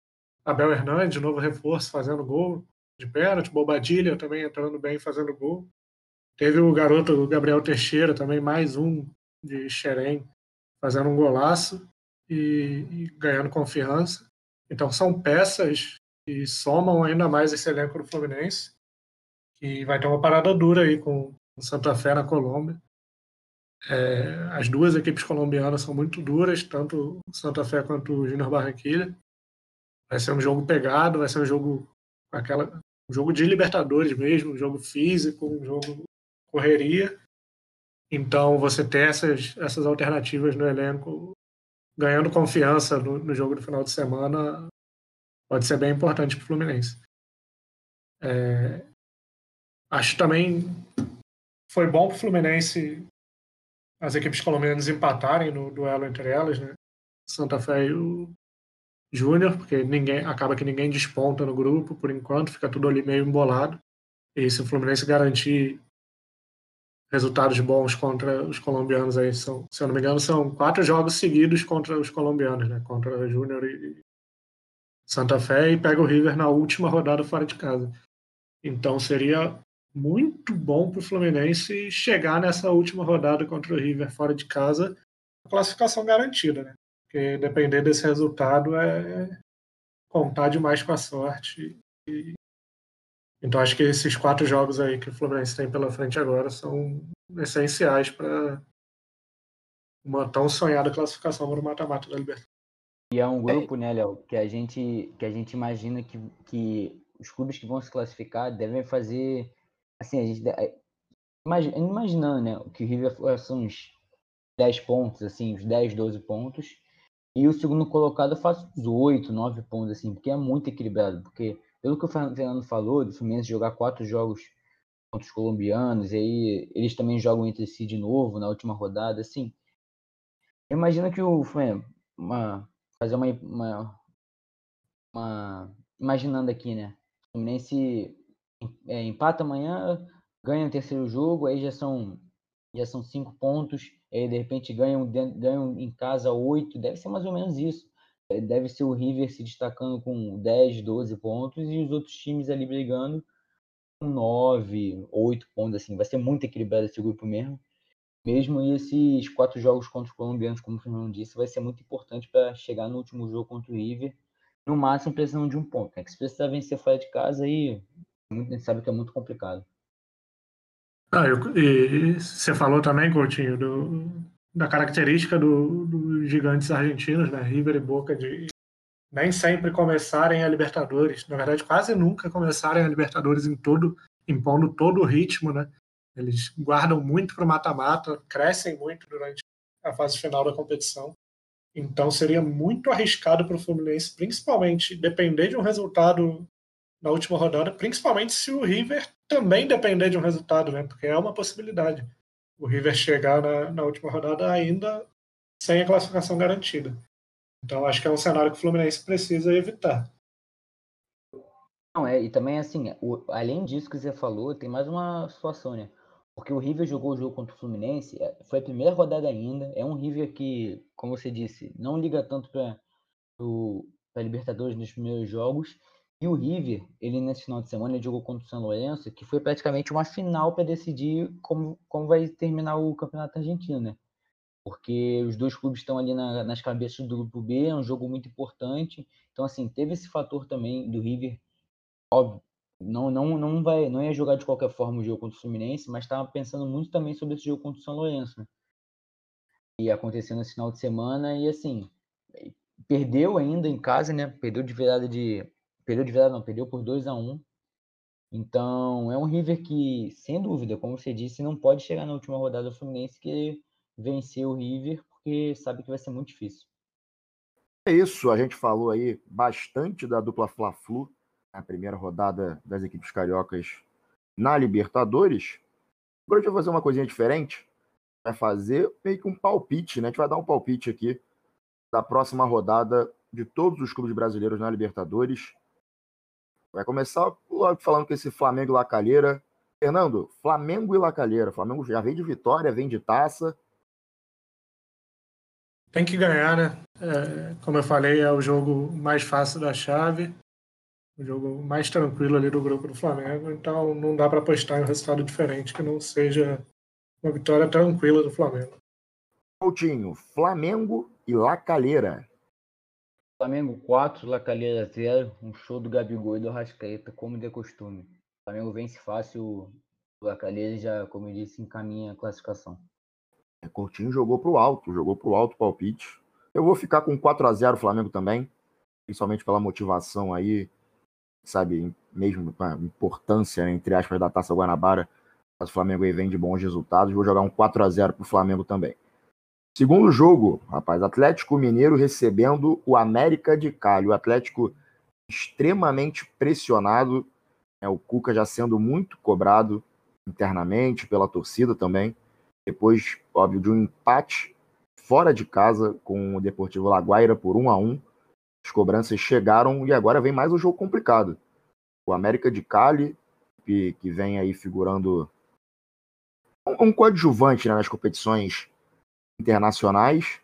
Abel Hernandes, de novo reforço, fazendo gol de pênalti, Bobadilha também entrando bem, fazendo gol. Teve o garoto Gabriel Teixeira, também mais um de Xerém, fazendo um golaço e, e ganhando confiança. Então são peças que somam ainda mais esse elenco do Fluminense, que vai ter uma parada dura aí com o Santa Fé na Colômbia. É, as duas equipes colombianas são muito duras, tanto Santa Fé quanto o Júnior Barranquilla. Vai ser um jogo pegado, vai ser um jogo aquela um jogo de Libertadores mesmo, um jogo físico, um jogo correria. Então você ter essas, essas alternativas no elenco, ganhando confiança no, no jogo do final de semana, pode ser bem importante para o Fluminense. É, acho também foi bom para o Fluminense as equipes colombianas empatarem no duelo entre elas, né? Santa Fé e o Júnior, porque ninguém acaba que ninguém desponta no grupo por enquanto, fica tudo ali meio embolado. E se o Fluminense garantir resultados bons contra os colombianos aí são, se eu não me engano, são quatro jogos seguidos contra os colombianos, né? Contra Júnior e Santa Fé e pega o River na última rodada fora de casa. Então seria muito bom para o Fluminense chegar nessa última rodada contra o River fora de casa, classificação garantida, né? Porque depender desse resultado é contar demais com a sorte. E... Então acho que esses quatro jogos aí que o Fluminense tem pela frente agora são essenciais para uma tão sonhada classificação para o mata-mata da Libertadores. E é um grupo, né, Léo, que a gente que a gente imagina que, que os clubes que vão se classificar devem fazer assim, a gente é, imaginando, né, que o River são uns 10 pontos, assim, uns 10, 12 pontos, e o segundo colocado faz uns 8, 9 pontos, assim, porque é muito equilibrado, porque pelo que o Fernando falou, do Fluminense jogar quatro jogos contra os colombianos, e aí eles também jogam entre si de novo na última rodada, assim, imagina que o Flamengo, uma, fazer uma, uma, uma, imaginando aqui, né, o Fluminense é, empata amanhã, ganha o terceiro jogo, aí já são já são cinco pontos, aí de repente ganham, ganham em casa oito, deve ser mais ou menos isso. É, deve ser o River se destacando com 10, 12 pontos e os outros times ali brigando com 9, 8 pontos, assim. Vai ser muito equilibrado esse grupo mesmo. Mesmo esses quatro jogos contra os colombianos, como o Fernando disse, vai ser muito importante para chegar no último jogo contra o River. No máximo, precisando de um ponto. Né? Se precisar vencer fora de casa, aí a gente sabe que é muito complicado. Ah, eu, e você falou também, Coutinho, do, da característica dos do gigantes argentinos, né? River e Boca de nem sempre começarem a Libertadores, na verdade quase nunca começarem a Libertadores em todo, impondo todo o ritmo, né? Eles guardam muito para o mata-mata, crescem muito durante a fase final da competição. Então seria muito arriscado para o Fluminense, principalmente depender de um resultado na última rodada, principalmente se o River também depender de um resultado, né? Porque é uma possibilidade. O River chegar na, na última rodada ainda sem a classificação garantida. Então acho que é um cenário que o Fluminense precisa evitar. Não, é, e também assim, o, além disso que você falou, tem mais uma situação, né? Porque o River jogou o jogo contra o Fluminense, é, foi a primeira rodada ainda, é um River que, como você disse, não liga tanto para a Libertadores nos primeiros jogos, e o River, ele nesse final de semana, ele jogou contra o São Lourenço, que foi praticamente uma final para decidir como, como vai terminar o Campeonato Argentino, né? porque os dois clubes estão ali na, nas cabeças do grupo B, é um jogo muito importante. Então, assim, teve esse fator também do River, óbvio, não, não, não, vai, não ia jogar de qualquer forma o jogo contra o Fluminense, mas estava pensando muito também sobre esse jogo contra o São Lourenço. Né? E aconteceu nesse final de semana, e assim, perdeu ainda em casa, né? Perdeu de virada de. Perdeu de virada, não, perdeu por 2 a 1 um. Então, é um River que, sem dúvida, como você disse, não pode chegar na última rodada do Fluminense que vencer o River, porque sabe que vai ser muito difícil. É isso, a gente falou aí bastante da dupla Fla-Flu, a primeira rodada das equipes cariocas na Libertadores. Agora a gente vai fazer uma coisinha diferente, vai fazer meio que um palpite, né? A gente vai dar um palpite aqui da próxima rodada de todos os clubes brasileiros na Libertadores. Vai começar logo falando com esse Flamengo e Lacalheira. Fernando, Flamengo e Lacalheira. Flamengo já vem de vitória, vem de taça tem que ganhar, né? É, como eu falei, é o jogo mais fácil da chave, o jogo mais tranquilo ali do grupo do Flamengo, então não dá para apostar em um resultado diferente que não seja uma vitória tranquila do Flamengo. Coutinho, Flamengo e Lacalheira. Flamengo 4, Lacalheira 0, um show do Gabigol e do Rascaeta, como de costume. O Flamengo vence fácil, o Lacalheira já, como eu disse, encaminha a classificação. É, Coutinho jogou pro alto, jogou pro alto palpite. Eu vou ficar com 4 a 0 Flamengo também, principalmente pela motivação aí, sabe, mesmo a importância, entre aspas, da Taça Guanabara. O Flamengo aí vem de bons resultados. Vou jogar um 4 a 0 pro Flamengo também. Segundo jogo, rapaz, Atlético Mineiro recebendo o América de Cali. O Atlético extremamente pressionado, né, o Cuca já sendo muito cobrado internamente pela torcida também depois, óbvio, de um empate fora de casa com o Deportivo Laguaira por 1 a 1 As cobranças chegaram e agora vem mais um jogo complicado. O América de Cali, que, que vem aí figurando um, um coadjuvante né, nas competições internacionais,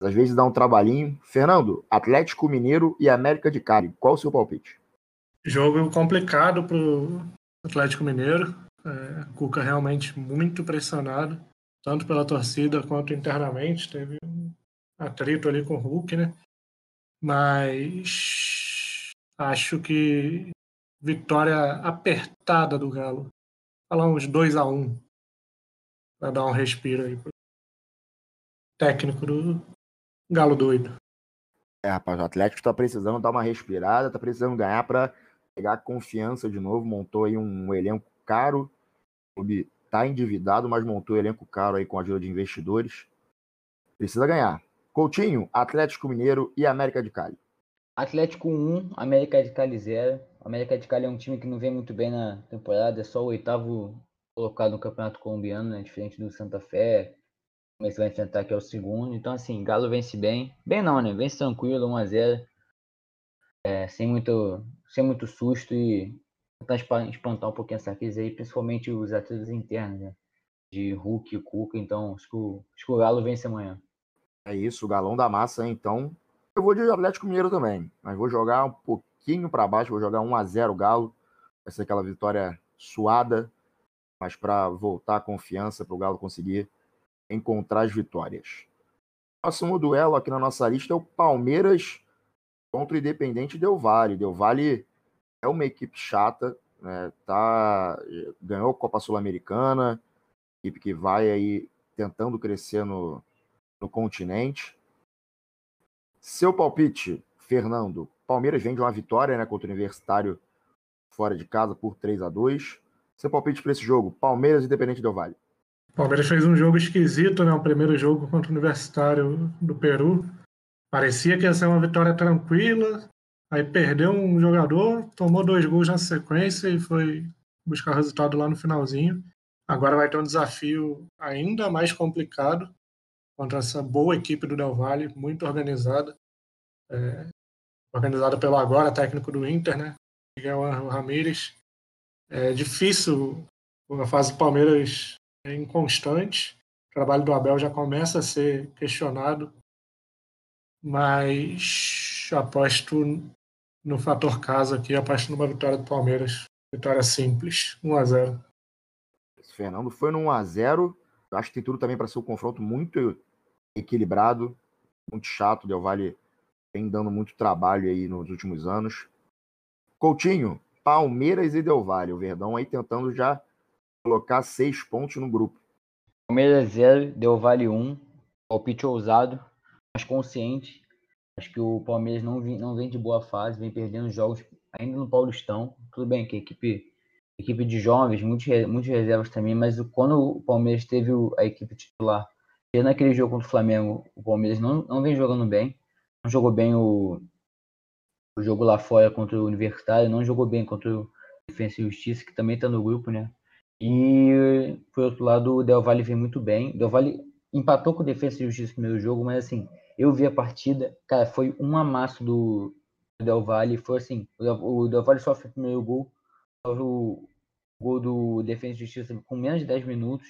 às vezes dá um trabalhinho. Fernando, Atlético Mineiro e América de Cali, qual o seu palpite? Jogo complicado para o Atlético Mineiro. É, Cuca realmente muito pressionado tanto pela torcida quanto internamente. Teve um atrito ali com o Hulk, né? Mas acho que vitória apertada do Galo. Falar uns 2 a 1 um, para dar um respiro aí pro técnico do Galo doido. É, rapaz, o Atlético está precisando dar uma respirada, está precisando ganhar para pegar confiança de novo. Montou aí um elenco caro, clube Está endividado, mas montou elenco caro aí com a ajuda de investidores. Precisa ganhar. Coutinho, Atlético Mineiro e América de Cali. Atlético 1, América de Cali 0. América de Cali é um time que não vem muito bem na temporada, é só o oitavo colocado no Campeonato Colombiano, né? Diferente do Santa Fé. Mas vai enfrentar que é o segundo. Então, assim, Galo vence bem. Bem não, né? Vence tranquilo, 1x0. É, sem, muito, sem muito susto e tentar espantar um pouquinho essa crise aí, principalmente os atletas internos, né? De Hulk e Cuca, então acho que, o, acho que o Galo vence amanhã. É isso, o galão da massa, então. Eu vou de Atlético Mineiro também, mas vou jogar um pouquinho para baixo, vou jogar 1 a 0 Galo. Vai ser aquela vitória suada, mas para voltar a confiança para o Galo conseguir encontrar as vitórias. Próximo duelo aqui na nossa lista é o Palmeiras contra o Independente Del Valle. Del Valle é uma equipe chata, né? Tá, ganhou a Copa Sul-Americana, equipe que vai aí tentando crescer no, no continente. Seu palpite, Fernando, Palmeiras vem de uma vitória né, contra o Universitário fora de casa por 3 a 2 Seu palpite para esse jogo, Palmeiras Independente do Vale. Palmeiras fez um jogo esquisito, né? O primeiro jogo contra o Universitário do Peru. Parecia que ia ser uma vitória tranquila, aí perdeu um jogador, tomou dois gols na sequência e foi buscar resultado lá no finalzinho. Agora vai ter um desafio ainda mais complicado contra essa boa equipe do Del Valle, muito organizada. É, organizada pelo agora técnico do Inter, né? Miguel Ramírez. É difícil a fase do Palmeiras é inconstante. O trabalho do Abel já começa a ser questionado, mas aposto no fator casa aqui, aposto numa vitória do Palmeiras. Vitória simples, 1 a 0 Fernando foi no 1 a 0 Acho que tem tudo também para ser um confronto muito equilibrado, muito chato. Del Valle vem dando muito trabalho aí nos últimos anos. Coutinho, Palmeiras e Del Valle. O Verdão aí tentando já colocar seis pontos no grupo. Palmeiras 0, Del Valle 1. Um, palpite ousado, mas consciente. Acho que o Palmeiras não vem, não vem de boa fase, vem perdendo jogos ainda no Paulistão. Tudo bem que a equipe, equipe de jovens, muitos, muitos reservas também, mas quando o Palmeiras teve a equipe titular, e naquele jogo contra o Flamengo, o Palmeiras não, não vem jogando bem. Não jogou bem o, o jogo lá fora contra o Universitário, não jogou bem contra o Defensa e Justiça, que também está no grupo, né? E, por outro lado, o Del Valle vem muito bem. O Del Valle empatou com o Defensa e Justiça no primeiro jogo, mas assim, eu vi a partida, cara, foi um amasso do, Del Valle. Foi assim, o Del Valle sofre o primeiro gol, sofre o gol do Defensa e Justiça com menos de 10 minutos.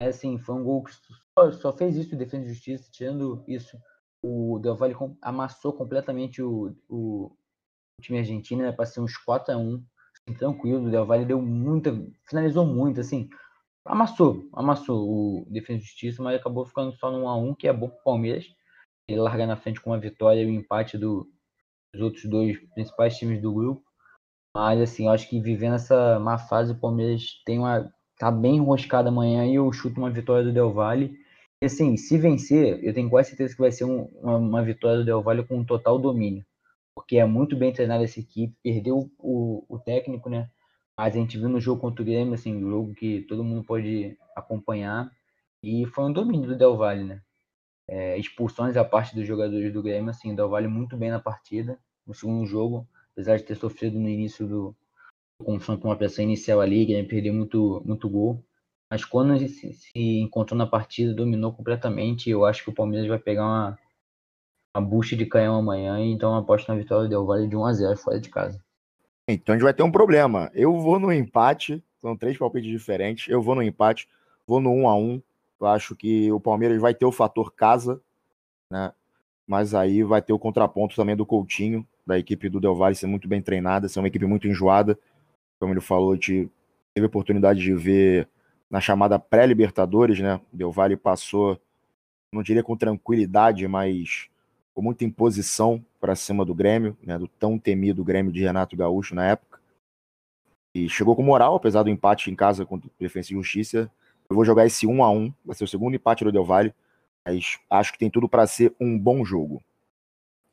É assim, foi um gol que só, só fez isso o Defensa e Justiça, tirando isso, o Del Valle amassou completamente o, o, time argentino, né, para ser uns 4 a 1 tranquilo. O Del Valle deu muita, finalizou muito, assim, amassou, amassou o Defesa e Justiça, mas acabou ficando só no 1x1, que é bom para o Palmeiras. Ele larga na frente com uma vitória e um empate do, dos outros dois principais times do grupo. Mas, assim, eu acho que vivendo essa má fase, o Palmeiras tem uma. tá bem enroscado amanhã e eu chuto uma vitória do Del Valle. E, assim, se vencer, eu tenho quase certeza que vai ser um, uma, uma vitória do Del Valle com um total domínio porque é muito bem treinada essa equipe, perdeu o, o técnico, né? Mas a gente viu no jogo contra o Grêmio, assim, um jogo que todo mundo pode acompanhar, e foi um domínio do Del Valle, né? É, expulsões a parte dos jogadores do Grêmio, assim, o Del Valle muito bem na partida, no segundo jogo, apesar de ter sofrido no início do, confronto uma pressão inicial ali, que perdeu muito, muito gol, mas quando se, se encontrou na partida, dominou completamente, eu acho que o Palmeiras vai pegar uma a bucha de canhão amanhã, então aposto na vitória do Del Valle de 1 a 0 fora de casa. Então a gente vai ter um problema. Eu vou no empate, são três palpites diferentes. Eu vou no empate, vou no 1 a 1. Eu acho que o Palmeiras vai ter o fator casa, né? Mas aí vai ter o contraponto também do Coutinho, da equipe do Del Valle ser muito bem treinada, ser uma equipe muito enjoada. Como ele falou, a gente teve a oportunidade de ver na chamada pré-Libertadores, né? Del Valle passou, não diria com tranquilidade, mas com muita imposição para cima do Grêmio, né, do tão temido Grêmio de Renato Gaúcho na época. E chegou com moral, apesar do empate em casa contra o Defensa e Justiça. Eu vou jogar esse 1 a 1 vai ser o segundo empate do Del Valle, mas acho que tem tudo para ser um bom jogo.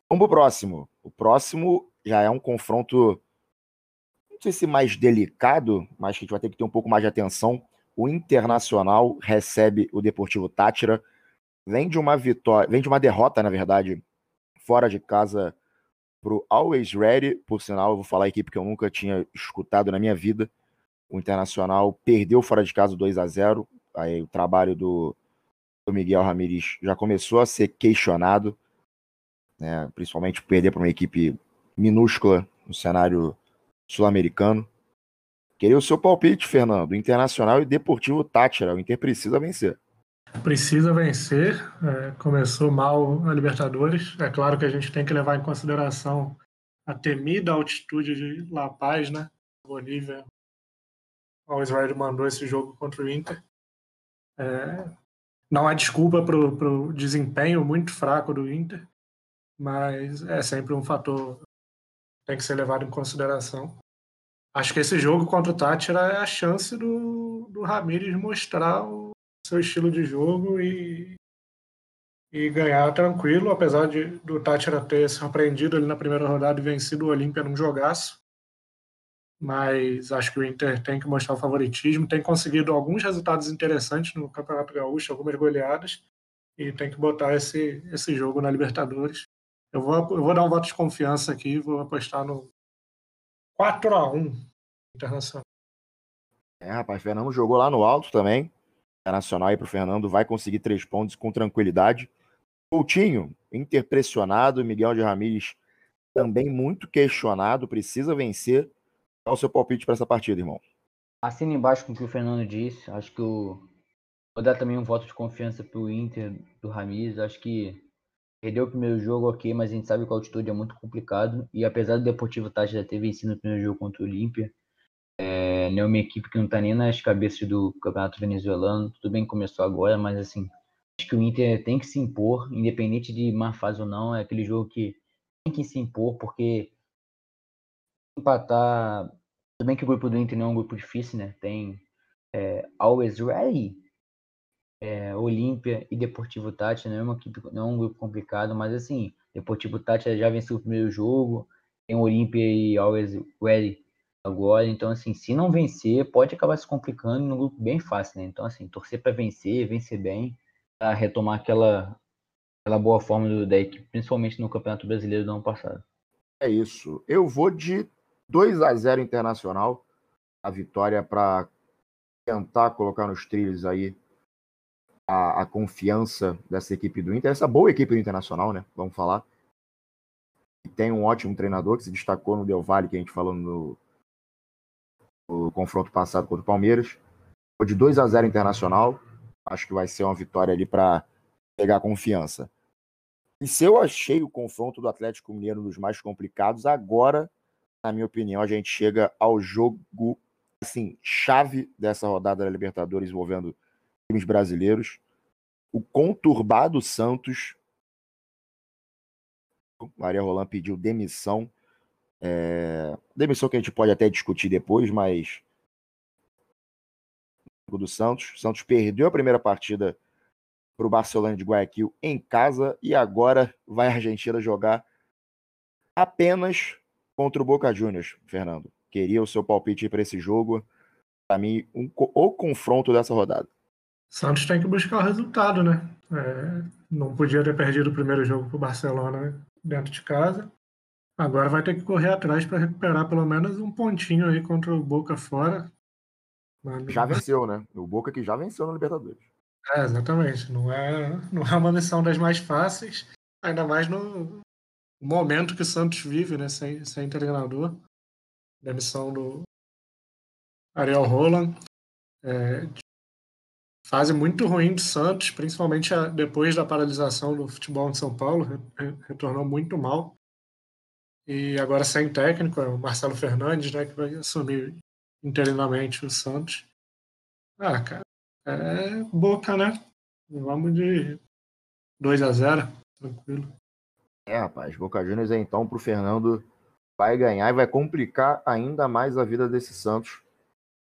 Vamos pro próximo. O próximo já é um confronto, não sei se mais delicado, mas que a gente vai ter que ter um pouco mais de atenção. O Internacional recebe o Deportivo Tátira. Vem de uma vitória, vem de uma derrota, na verdade, fora de casa pro Always Ready, por sinal, eu vou falar a equipe que eu nunca tinha escutado na minha vida. O Internacional perdeu fora de casa 2 a 0 Aí o trabalho do, do Miguel Ramírez já começou a ser questionado, né? principalmente perder para uma equipe minúscula no cenário sul-americano. Queria o seu palpite, Fernando. Internacional e Deportivo Tátira. O Inter precisa vencer precisa vencer. É, começou mal a Libertadores. É claro que a gente tem que levar em consideração a temida altitude de La Paz, né? Bolívia. O Israel mandou esse jogo contra o Inter. É, não há desculpa para o desempenho muito fraco do Inter, mas é sempre um fator que tem que ser levado em consideração. Acho que esse jogo contra o Tátira é a chance do, do Ramires mostrar o, seu estilo de jogo e e ganhar tranquilo, apesar de do Tátira ter surpreendido ali na primeira rodada e vencido o Olímpia num jogaço. Mas acho que o Inter tem que mostrar o favoritismo, tem conseguido alguns resultados interessantes no Campeonato Gaúcho, algumas goleadas, e tem que botar esse, esse jogo na Libertadores. Eu vou, eu vou dar um voto de confiança aqui, vou apostar no 4 a 1 Internacional. É, rapaz, Fernando jogou lá no alto também. Internacional aí pro Fernando, vai conseguir três pontos com tranquilidade. Coutinho, interpressionado, Miguel de Ramírez também muito questionado, precisa vencer. Qual o seu palpite para essa partida, irmão? Assina embaixo com o que o Fernando disse. Acho que o... vou dar também um voto de confiança pro Inter do Ramírez. Acho que perdeu o primeiro jogo, ok, mas a gente sabe que a altitude é muito complicado. E apesar do Deportivo Táchira ter vencido o primeiro jogo contra o Olímpia, é, não é uma equipe que não está nem nas cabeças do campeonato venezuelano. Tudo bem que começou agora, mas assim, acho que o Inter tem que se impor, independente de má fase ou não. É aquele jogo que tem que se impor, porque empatar. Tudo bem que o grupo do Inter não é um grupo difícil, né? Tem é, Always Ready, é, Olímpia e Deportivo Tati, não é uma equipe, não é um grupo complicado, mas assim, Deportivo Tati já venceu o primeiro jogo, tem Olímpia e Always Ready agora. Então, assim, se não vencer, pode acabar se complicando no grupo bem fácil, né? Então, assim, torcer para vencer, vencer bem, para retomar aquela, aquela boa forma do, da equipe, principalmente no Campeonato Brasileiro do ano passado. É isso. Eu vou de 2 a 0 Internacional. A vitória para tentar colocar nos trilhos aí a, a, confiança dessa equipe do Inter, essa boa equipe do Internacional, né? Vamos falar. Tem um ótimo treinador que se destacou no Del Valle, que a gente falou no, o confronto passado contra o Palmeiras. Foi de 2 a 0 Internacional. Acho que vai ser uma vitória ali para pegar confiança. E se eu achei o confronto do Atlético Mineiro dos mais complicados, agora, na minha opinião, a gente chega ao jogo assim, chave dessa rodada da Libertadores envolvendo times brasileiros. O conturbado Santos. Maria Roland pediu demissão é, demissão que a gente pode até discutir depois, mas do Santos. O Santos perdeu a primeira partida para o Barcelona de Guayaquil em casa e agora vai a Argentina jogar apenas contra o Boca Juniors, Fernando. Queria o seu palpite para esse jogo. Para mim, um, o confronto dessa rodada. Santos tem que buscar o resultado, né? É, não podia ter perdido o primeiro jogo para o Barcelona dentro de casa. Agora vai ter que correr atrás para recuperar pelo menos um pontinho aí contra o Boca fora. Já venceu, né? O Boca que já venceu no Libertadores. É, exatamente. Não é, não é uma missão das mais fáceis, ainda mais no momento que o Santos vive, né? Sem, sem treinador. Demissão do Ariel Roland. É, fase muito ruim do Santos, principalmente depois da paralisação do futebol de São Paulo. Retornou muito mal. E agora sem técnico, é o Marcelo Fernandes, né, que vai assumir interinamente o Santos. Ah, cara, é boca, né? Vamos de 2 a 0 tranquilo. É, rapaz, Boca Juniors é então pro Fernando vai ganhar e vai complicar ainda mais a vida desse Santos.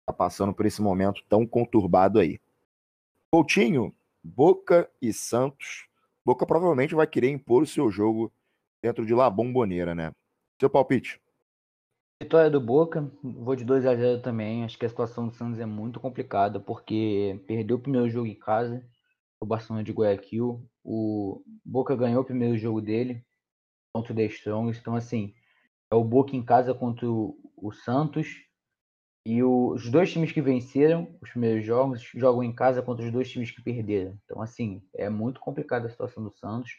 Tá passando por esse momento tão conturbado aí. Coutinho, Boca e Santos. Boca provavelmente vai querer impor o seu jogo dentro de La Bombonera, né? Seu palpite. Vitória do Boca, vou de 2 a 0 também. Acho que a situação do Santos é muito complicada, porque perdeu o primeiro jogo em casa, o Barcelona de Guayaquil. O Boca ganhou o primeiro jogo dele contra o The Strongest. Então, assim, é o Boca em casa contra o, Santos. E o, os dois times que venceram os primeiros jogos jogam em casa contra os dois times que perderam. Então, assim, é muito complicada a situação do Santos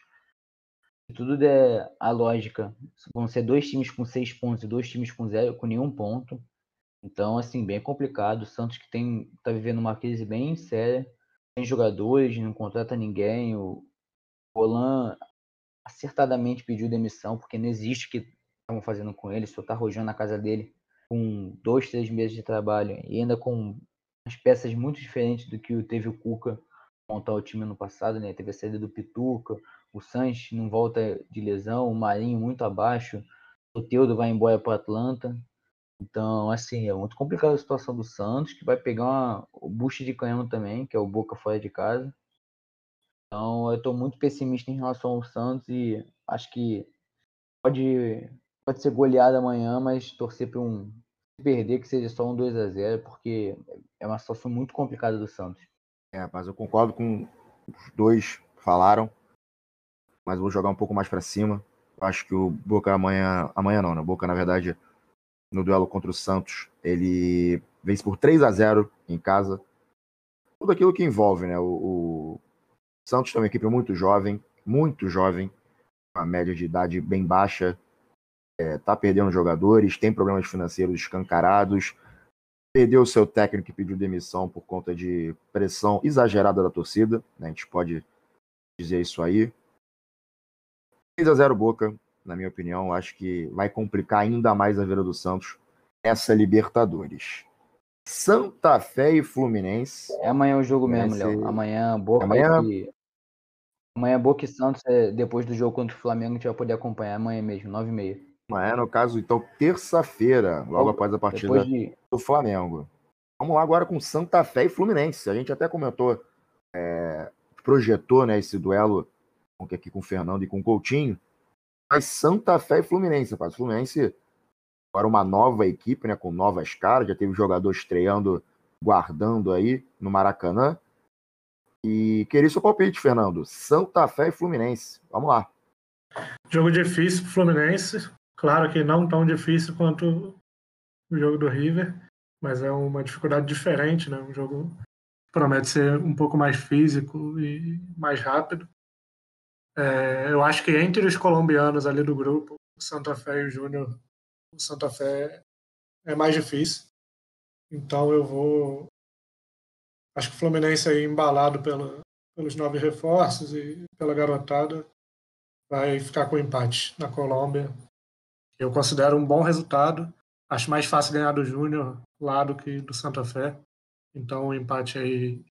tudo der a lógica, vão ser dois times com seis pontos e dois times com zero, com nenhum ponto. Então, assim, bem complicado. O Santos que tem, tá vivendo uma crise bem séria. Tem jogadores, não contrata ninguém. O Roland acertadamente pediu demissão, porque não existe o que estavam fazendo com ele. Só tá arrojando na casa dele com dois, três meses de trabalho e ainda com as peças muito diferentes do que teve o Cuca montar o time no passado, né? Teve a saída do Pituca, o Sanches não volta de lesão, o Marinho muito abaixo, o Teudo vai embora para Atlanta. Então, assim, é muito complicada a situação do Santos, que vai pegar uma, o bucho de canhão também, que é o Boca fora de casa. Então eu estou muito pessimista em relação ao Santos e acho que pode, pode ser goleada amanhã, mas torcer para um perder que seja só um 2 a 0 porque é uma situação muito complicada do Santos. É, mas eu concordo com os dois falaram, mas vou jogar um pouco mais para cima. Acho que o Boca amanhã, amanhã não, né? O Boca na verdade no duelo contra o Santos, ele vence por 3 a 0 em casa. Tudo aquilo que envolve, né? O, o Santos tem uma equipe muito jovem, muito jovem, uma média de idade bem baixa, é, tá perdendo jogadores, tem problemas financeiros escancarados, perdeu seu técnico e pediu demissão por conta de pressão exagerada da torcida, né? a gente pode dizer isso aí. 3 a 0 Boca, na minha opinião, acho que vai complicar ainda mais a vida do Santos essa Libertadores. Santa Fé e Fluminense. É amanhã o jogo mesmo, ser... Léo. Amanhã Boca amanhã... E... Amanhã Boca e Santos, é depois do jogo contra o Flamengo, a gente vai poder acompanhar amanhã mesmo, 9h30. Amanhã, no caso, então, terça-feira, logo após a partida de... do Flamengo. Vamos lá agora com Santa Fé e Fluminense. A gente até comentou, é, projetou né, esse duelo aqui com o Fernando e com o Coutinho. Mas Santa Fé e Fluminense, rapaz. Fluminense agora uma nova equipe, né, com novas caras, já teve jogador estreando, guardando aí no Maracanã. E queria seu palpite, Fernando. Santa Fé e Fluminense. Vamos lá. Jogo difícil pro Fluminense. Claro que não tão difícil quanto o jogo do River, mas é uma dificuldade diferente, né? Um jogo que promete ser um pouco mais físico e mais rápido. É, eu acho que entre os colombianos ali do grupo, o Santa Fé e o Júnior o Santa Fé é mais difícil. Então eu vou. Acho que o Fluminense aí embalado pela, pelos nove reforços e pela garotada vai ficar com empate na Colômbia. Eu considero um bom resultado. Acho mais fácil ganhar do Júnior lá do que do Santa Fé. Então um empate aí.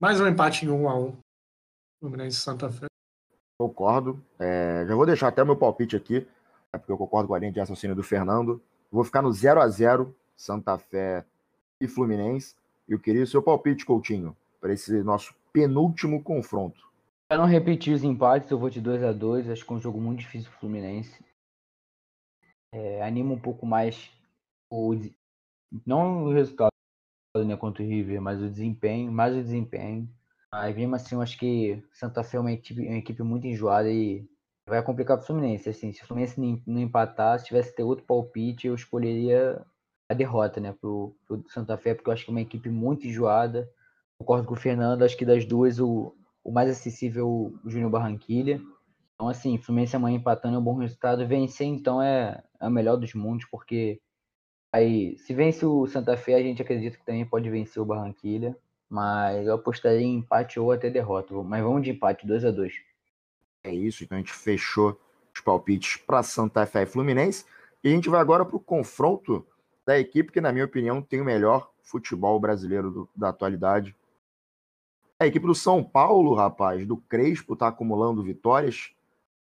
Mais um empate em um a um. Fluminense e Santa Fé. Concordo. É, já vou deixar até meu palpite aqui é porque eu concordo com a linha de raciocínio do Fernando. Vou ficar no 0 a 0 Santa Fé e Fluminense. E eu queria o seu palpite, Coutinho, para esse nosso penúltimo confronto. Para não repetir os empates, eu vou de 2 a 2 Acho que é um jogo muito difícil para o Fluminense. É, anima um pouco mais o não o resultado né, contra o River, mas o desempenho, mais o desempenho. Mas mesmo assim, eu acho que Santa Fé é uma equipe, uma equipe muito enjoada e vai complicar para o Fluminense. Assim, se o Fluminense não empatar, se tivesse ter outro palpite, eu escolheria a derrota, né, pro, pro Santa Fé, porque eu acho que é uma equipe muito enjoada. Concordo com o Fernando, acho que das duas o, o mais acessível é o Júnior Barranquilha. Então, assim, Fluminense amanhã empatando é um bom resultado. Vencer, então, é, é o melhor dos mundos, porque aí, se vence o Santa Fé, a gente acredita que também pode vencer o Barranquilha. Mas eu apostaria em empate ou até derrota. Mas vamos de empate, 2 a 2 é isso, então a gente fechou os palpites para Santa Fé e Fluminense. E a gente vai agora para o confronto da equipe que, na minha opinião, tem o melhor futebol brasileiro do, da atualidade. A equipe do São Paulo, rapaz, do Crespo, está acumulando vitórias,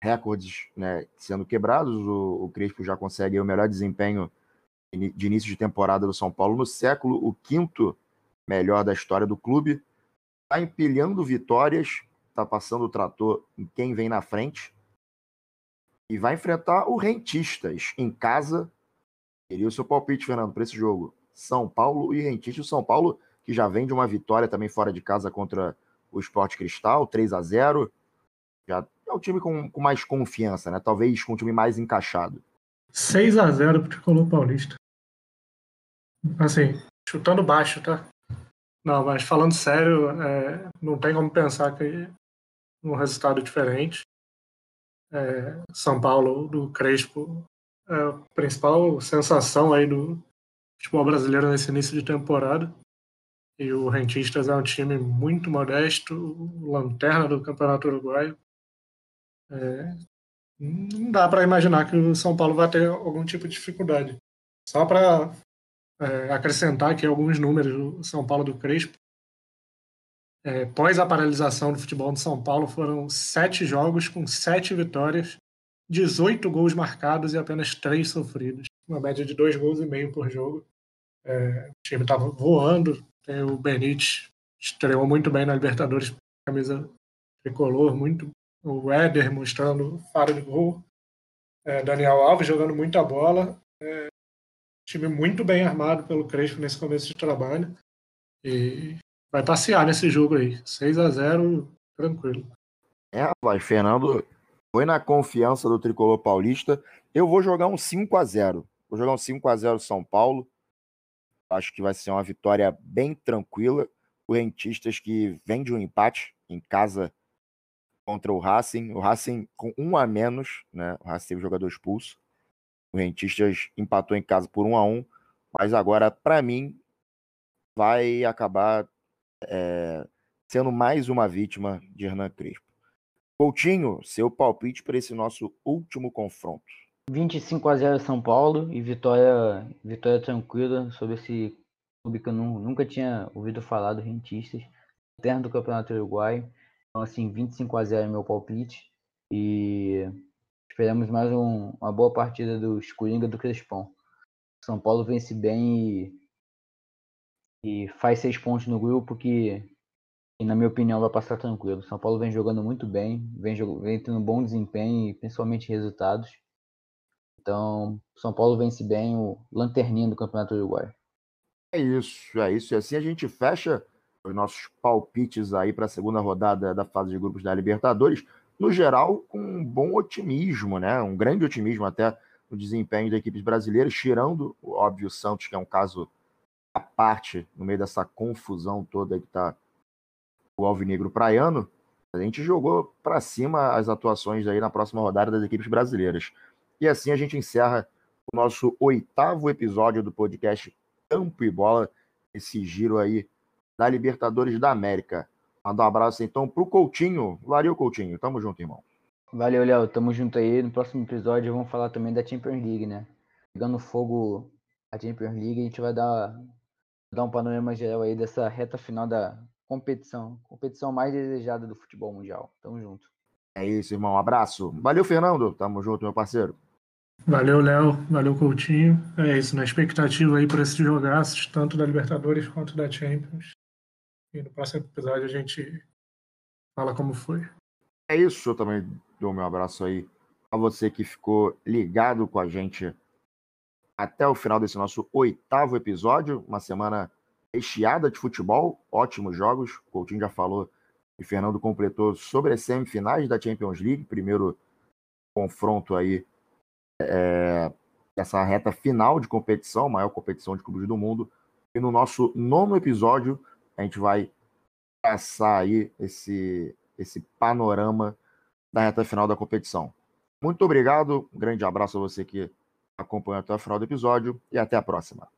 recordes né, sendo quebrados. O, o Crespo já consegue o melhor desempenho de início de temporada do São Paulo no século, o quinto melhor da história do clube. Está empilhando vitórias, tá passando o trator em quem vem na frente. E vai enfrentar o Rentistas em casa. Queria o seu palpite, Fernando, para esse jogo. São Paulo e Rentistas. O São Paulo, que já vem de uma vitória também fora de casa contra o Esporte Cristal, 3 a 0 Já é o time com, com mais confiança, né? Talvez com um time mais encaixado. 6 a 0 pro Tricolor Paulista. Assim, chutando baixo, tá? Não, mas falando sério, é, não tem como pensar que um resultado diferente. É, São Paulo do Crespo é a principal sensação aí do futebol brasileiro nesse início de temporada. E o Rentistas é um time muito modesto, lanterna do Campeonato Uruguaio. É, não dá para imaginar que o São Paulo vai ter algum tipo de dificuldade. Só para é, acrescentar aqui alguns números do São Paulo do Crespo. É, pós a paralisação do futebol de São Paulo, foram sete jogos com sete vitórias, 18 gols marcados e apenas três sofridos. Uma média de dois gols e meio por jogo. É, o time estava voando. Tem o Benítez estreou muito bem na Libertadores, camisa tricolor, muito. O Éder mostrando faro de gol. É, Daniel Alves jogando muita bola. É, time muito bem armado pelo Crespo nesse começo de trabalho. E vai passear nesse jogo aí. 6 a 0 tranquilo. É, rapaz, Fernando foi na confiança do tricolor paulista. Eu vou jogar um 5 a 0 Vou jogar um 5 a 0 São Paulo. Acho que vai ser uma vitória bem tranquila. O Rentistas que vem de um empate em casa contra o Racing. O Racing com um a menos, né? O Racing teve jogador expulso. O Rentistas empatou em casa por um a um. Mas agora, para mim, vai acabar é, sendo mais uma vítima de Hernan Crespo. Coutinho, seu palpite para esse nosso último confronto. 25 a 0 São Paulo e vitória, vitória tranquila sobre esse clube que eu nunca tinha ouvido falar do Rentistas, interno do Campeonato Uruguai. Então, assim, 25 a 0 é meu palpite. E esperamos mais um, uma boa partida do Coringa do Crespão. São Paulo vence bem e, e faz seis pontos no grupo que, na minha opinião, vai passar tranquilo. São Paulo vem jogando muito bem, vem, vem tendo bom desempenho e principalmente resultados. Então, São Paulo vence bem o lanterninho do Campeonato Uruguai. É isso, é isso. E assim a gente fecha os nossos palpites aí para a segunda rodada da fase de grupos da Libertadores, no geral, com um bom otimismo, né? Um grande otimismo até no desempenho das equipes brasileiras, tirando, óbvio, o Santos, que é um caso à parte no meio dessa confusão toda que está o Alvinegro Praiano. A gente jogou para cima as atuações aí na próxima rodada das equipes brasileiras. E assim a gente encerra o nosso oitavo episódio do podcast Campo e Bola, esse giro aí da Libertadores da América. Mandar um abraço então pro Coutinho. Valeu, Coutinho. Tamo junto, irmão. Valeu, Léo. Tamo junto aí. No próximo episódio vamos falar também da Champions League, né? Pegando fogo a Champions League, a gente vai dar, dar um panorama geral aí dessa reta final da competição. Competição mais desejada do futebol mundial. Tamo junto. É isso, irmão. Um abraço. Valeu, Fernando. Tamo junto, meu parceiro. Valeu, Léo. Valeu, Coutinho. É isso, na expectativa aí por esses jogaços, tanto da Libertadores quanto da Champions. E no próximo episódio a gente fala como foi. É isso, eu também dou meu abraço aí a você que ficou ligado com a gente até o final desse nosso oitavo episódio. Uma semana recheada de futebol, ótimos jogos. O Coutinho já falou e Fernando completou sobre as semifinais da Champions League, primeiro confronto aí é, essa reta final de competição, maior competição de clubes do mundo. E no nosso nono episódio, a gente vai passar aí esse, esse panorama da reta final da competição. Muito obrigado, um grande abraço a você que acompanha até o final do episódio e até a próxima.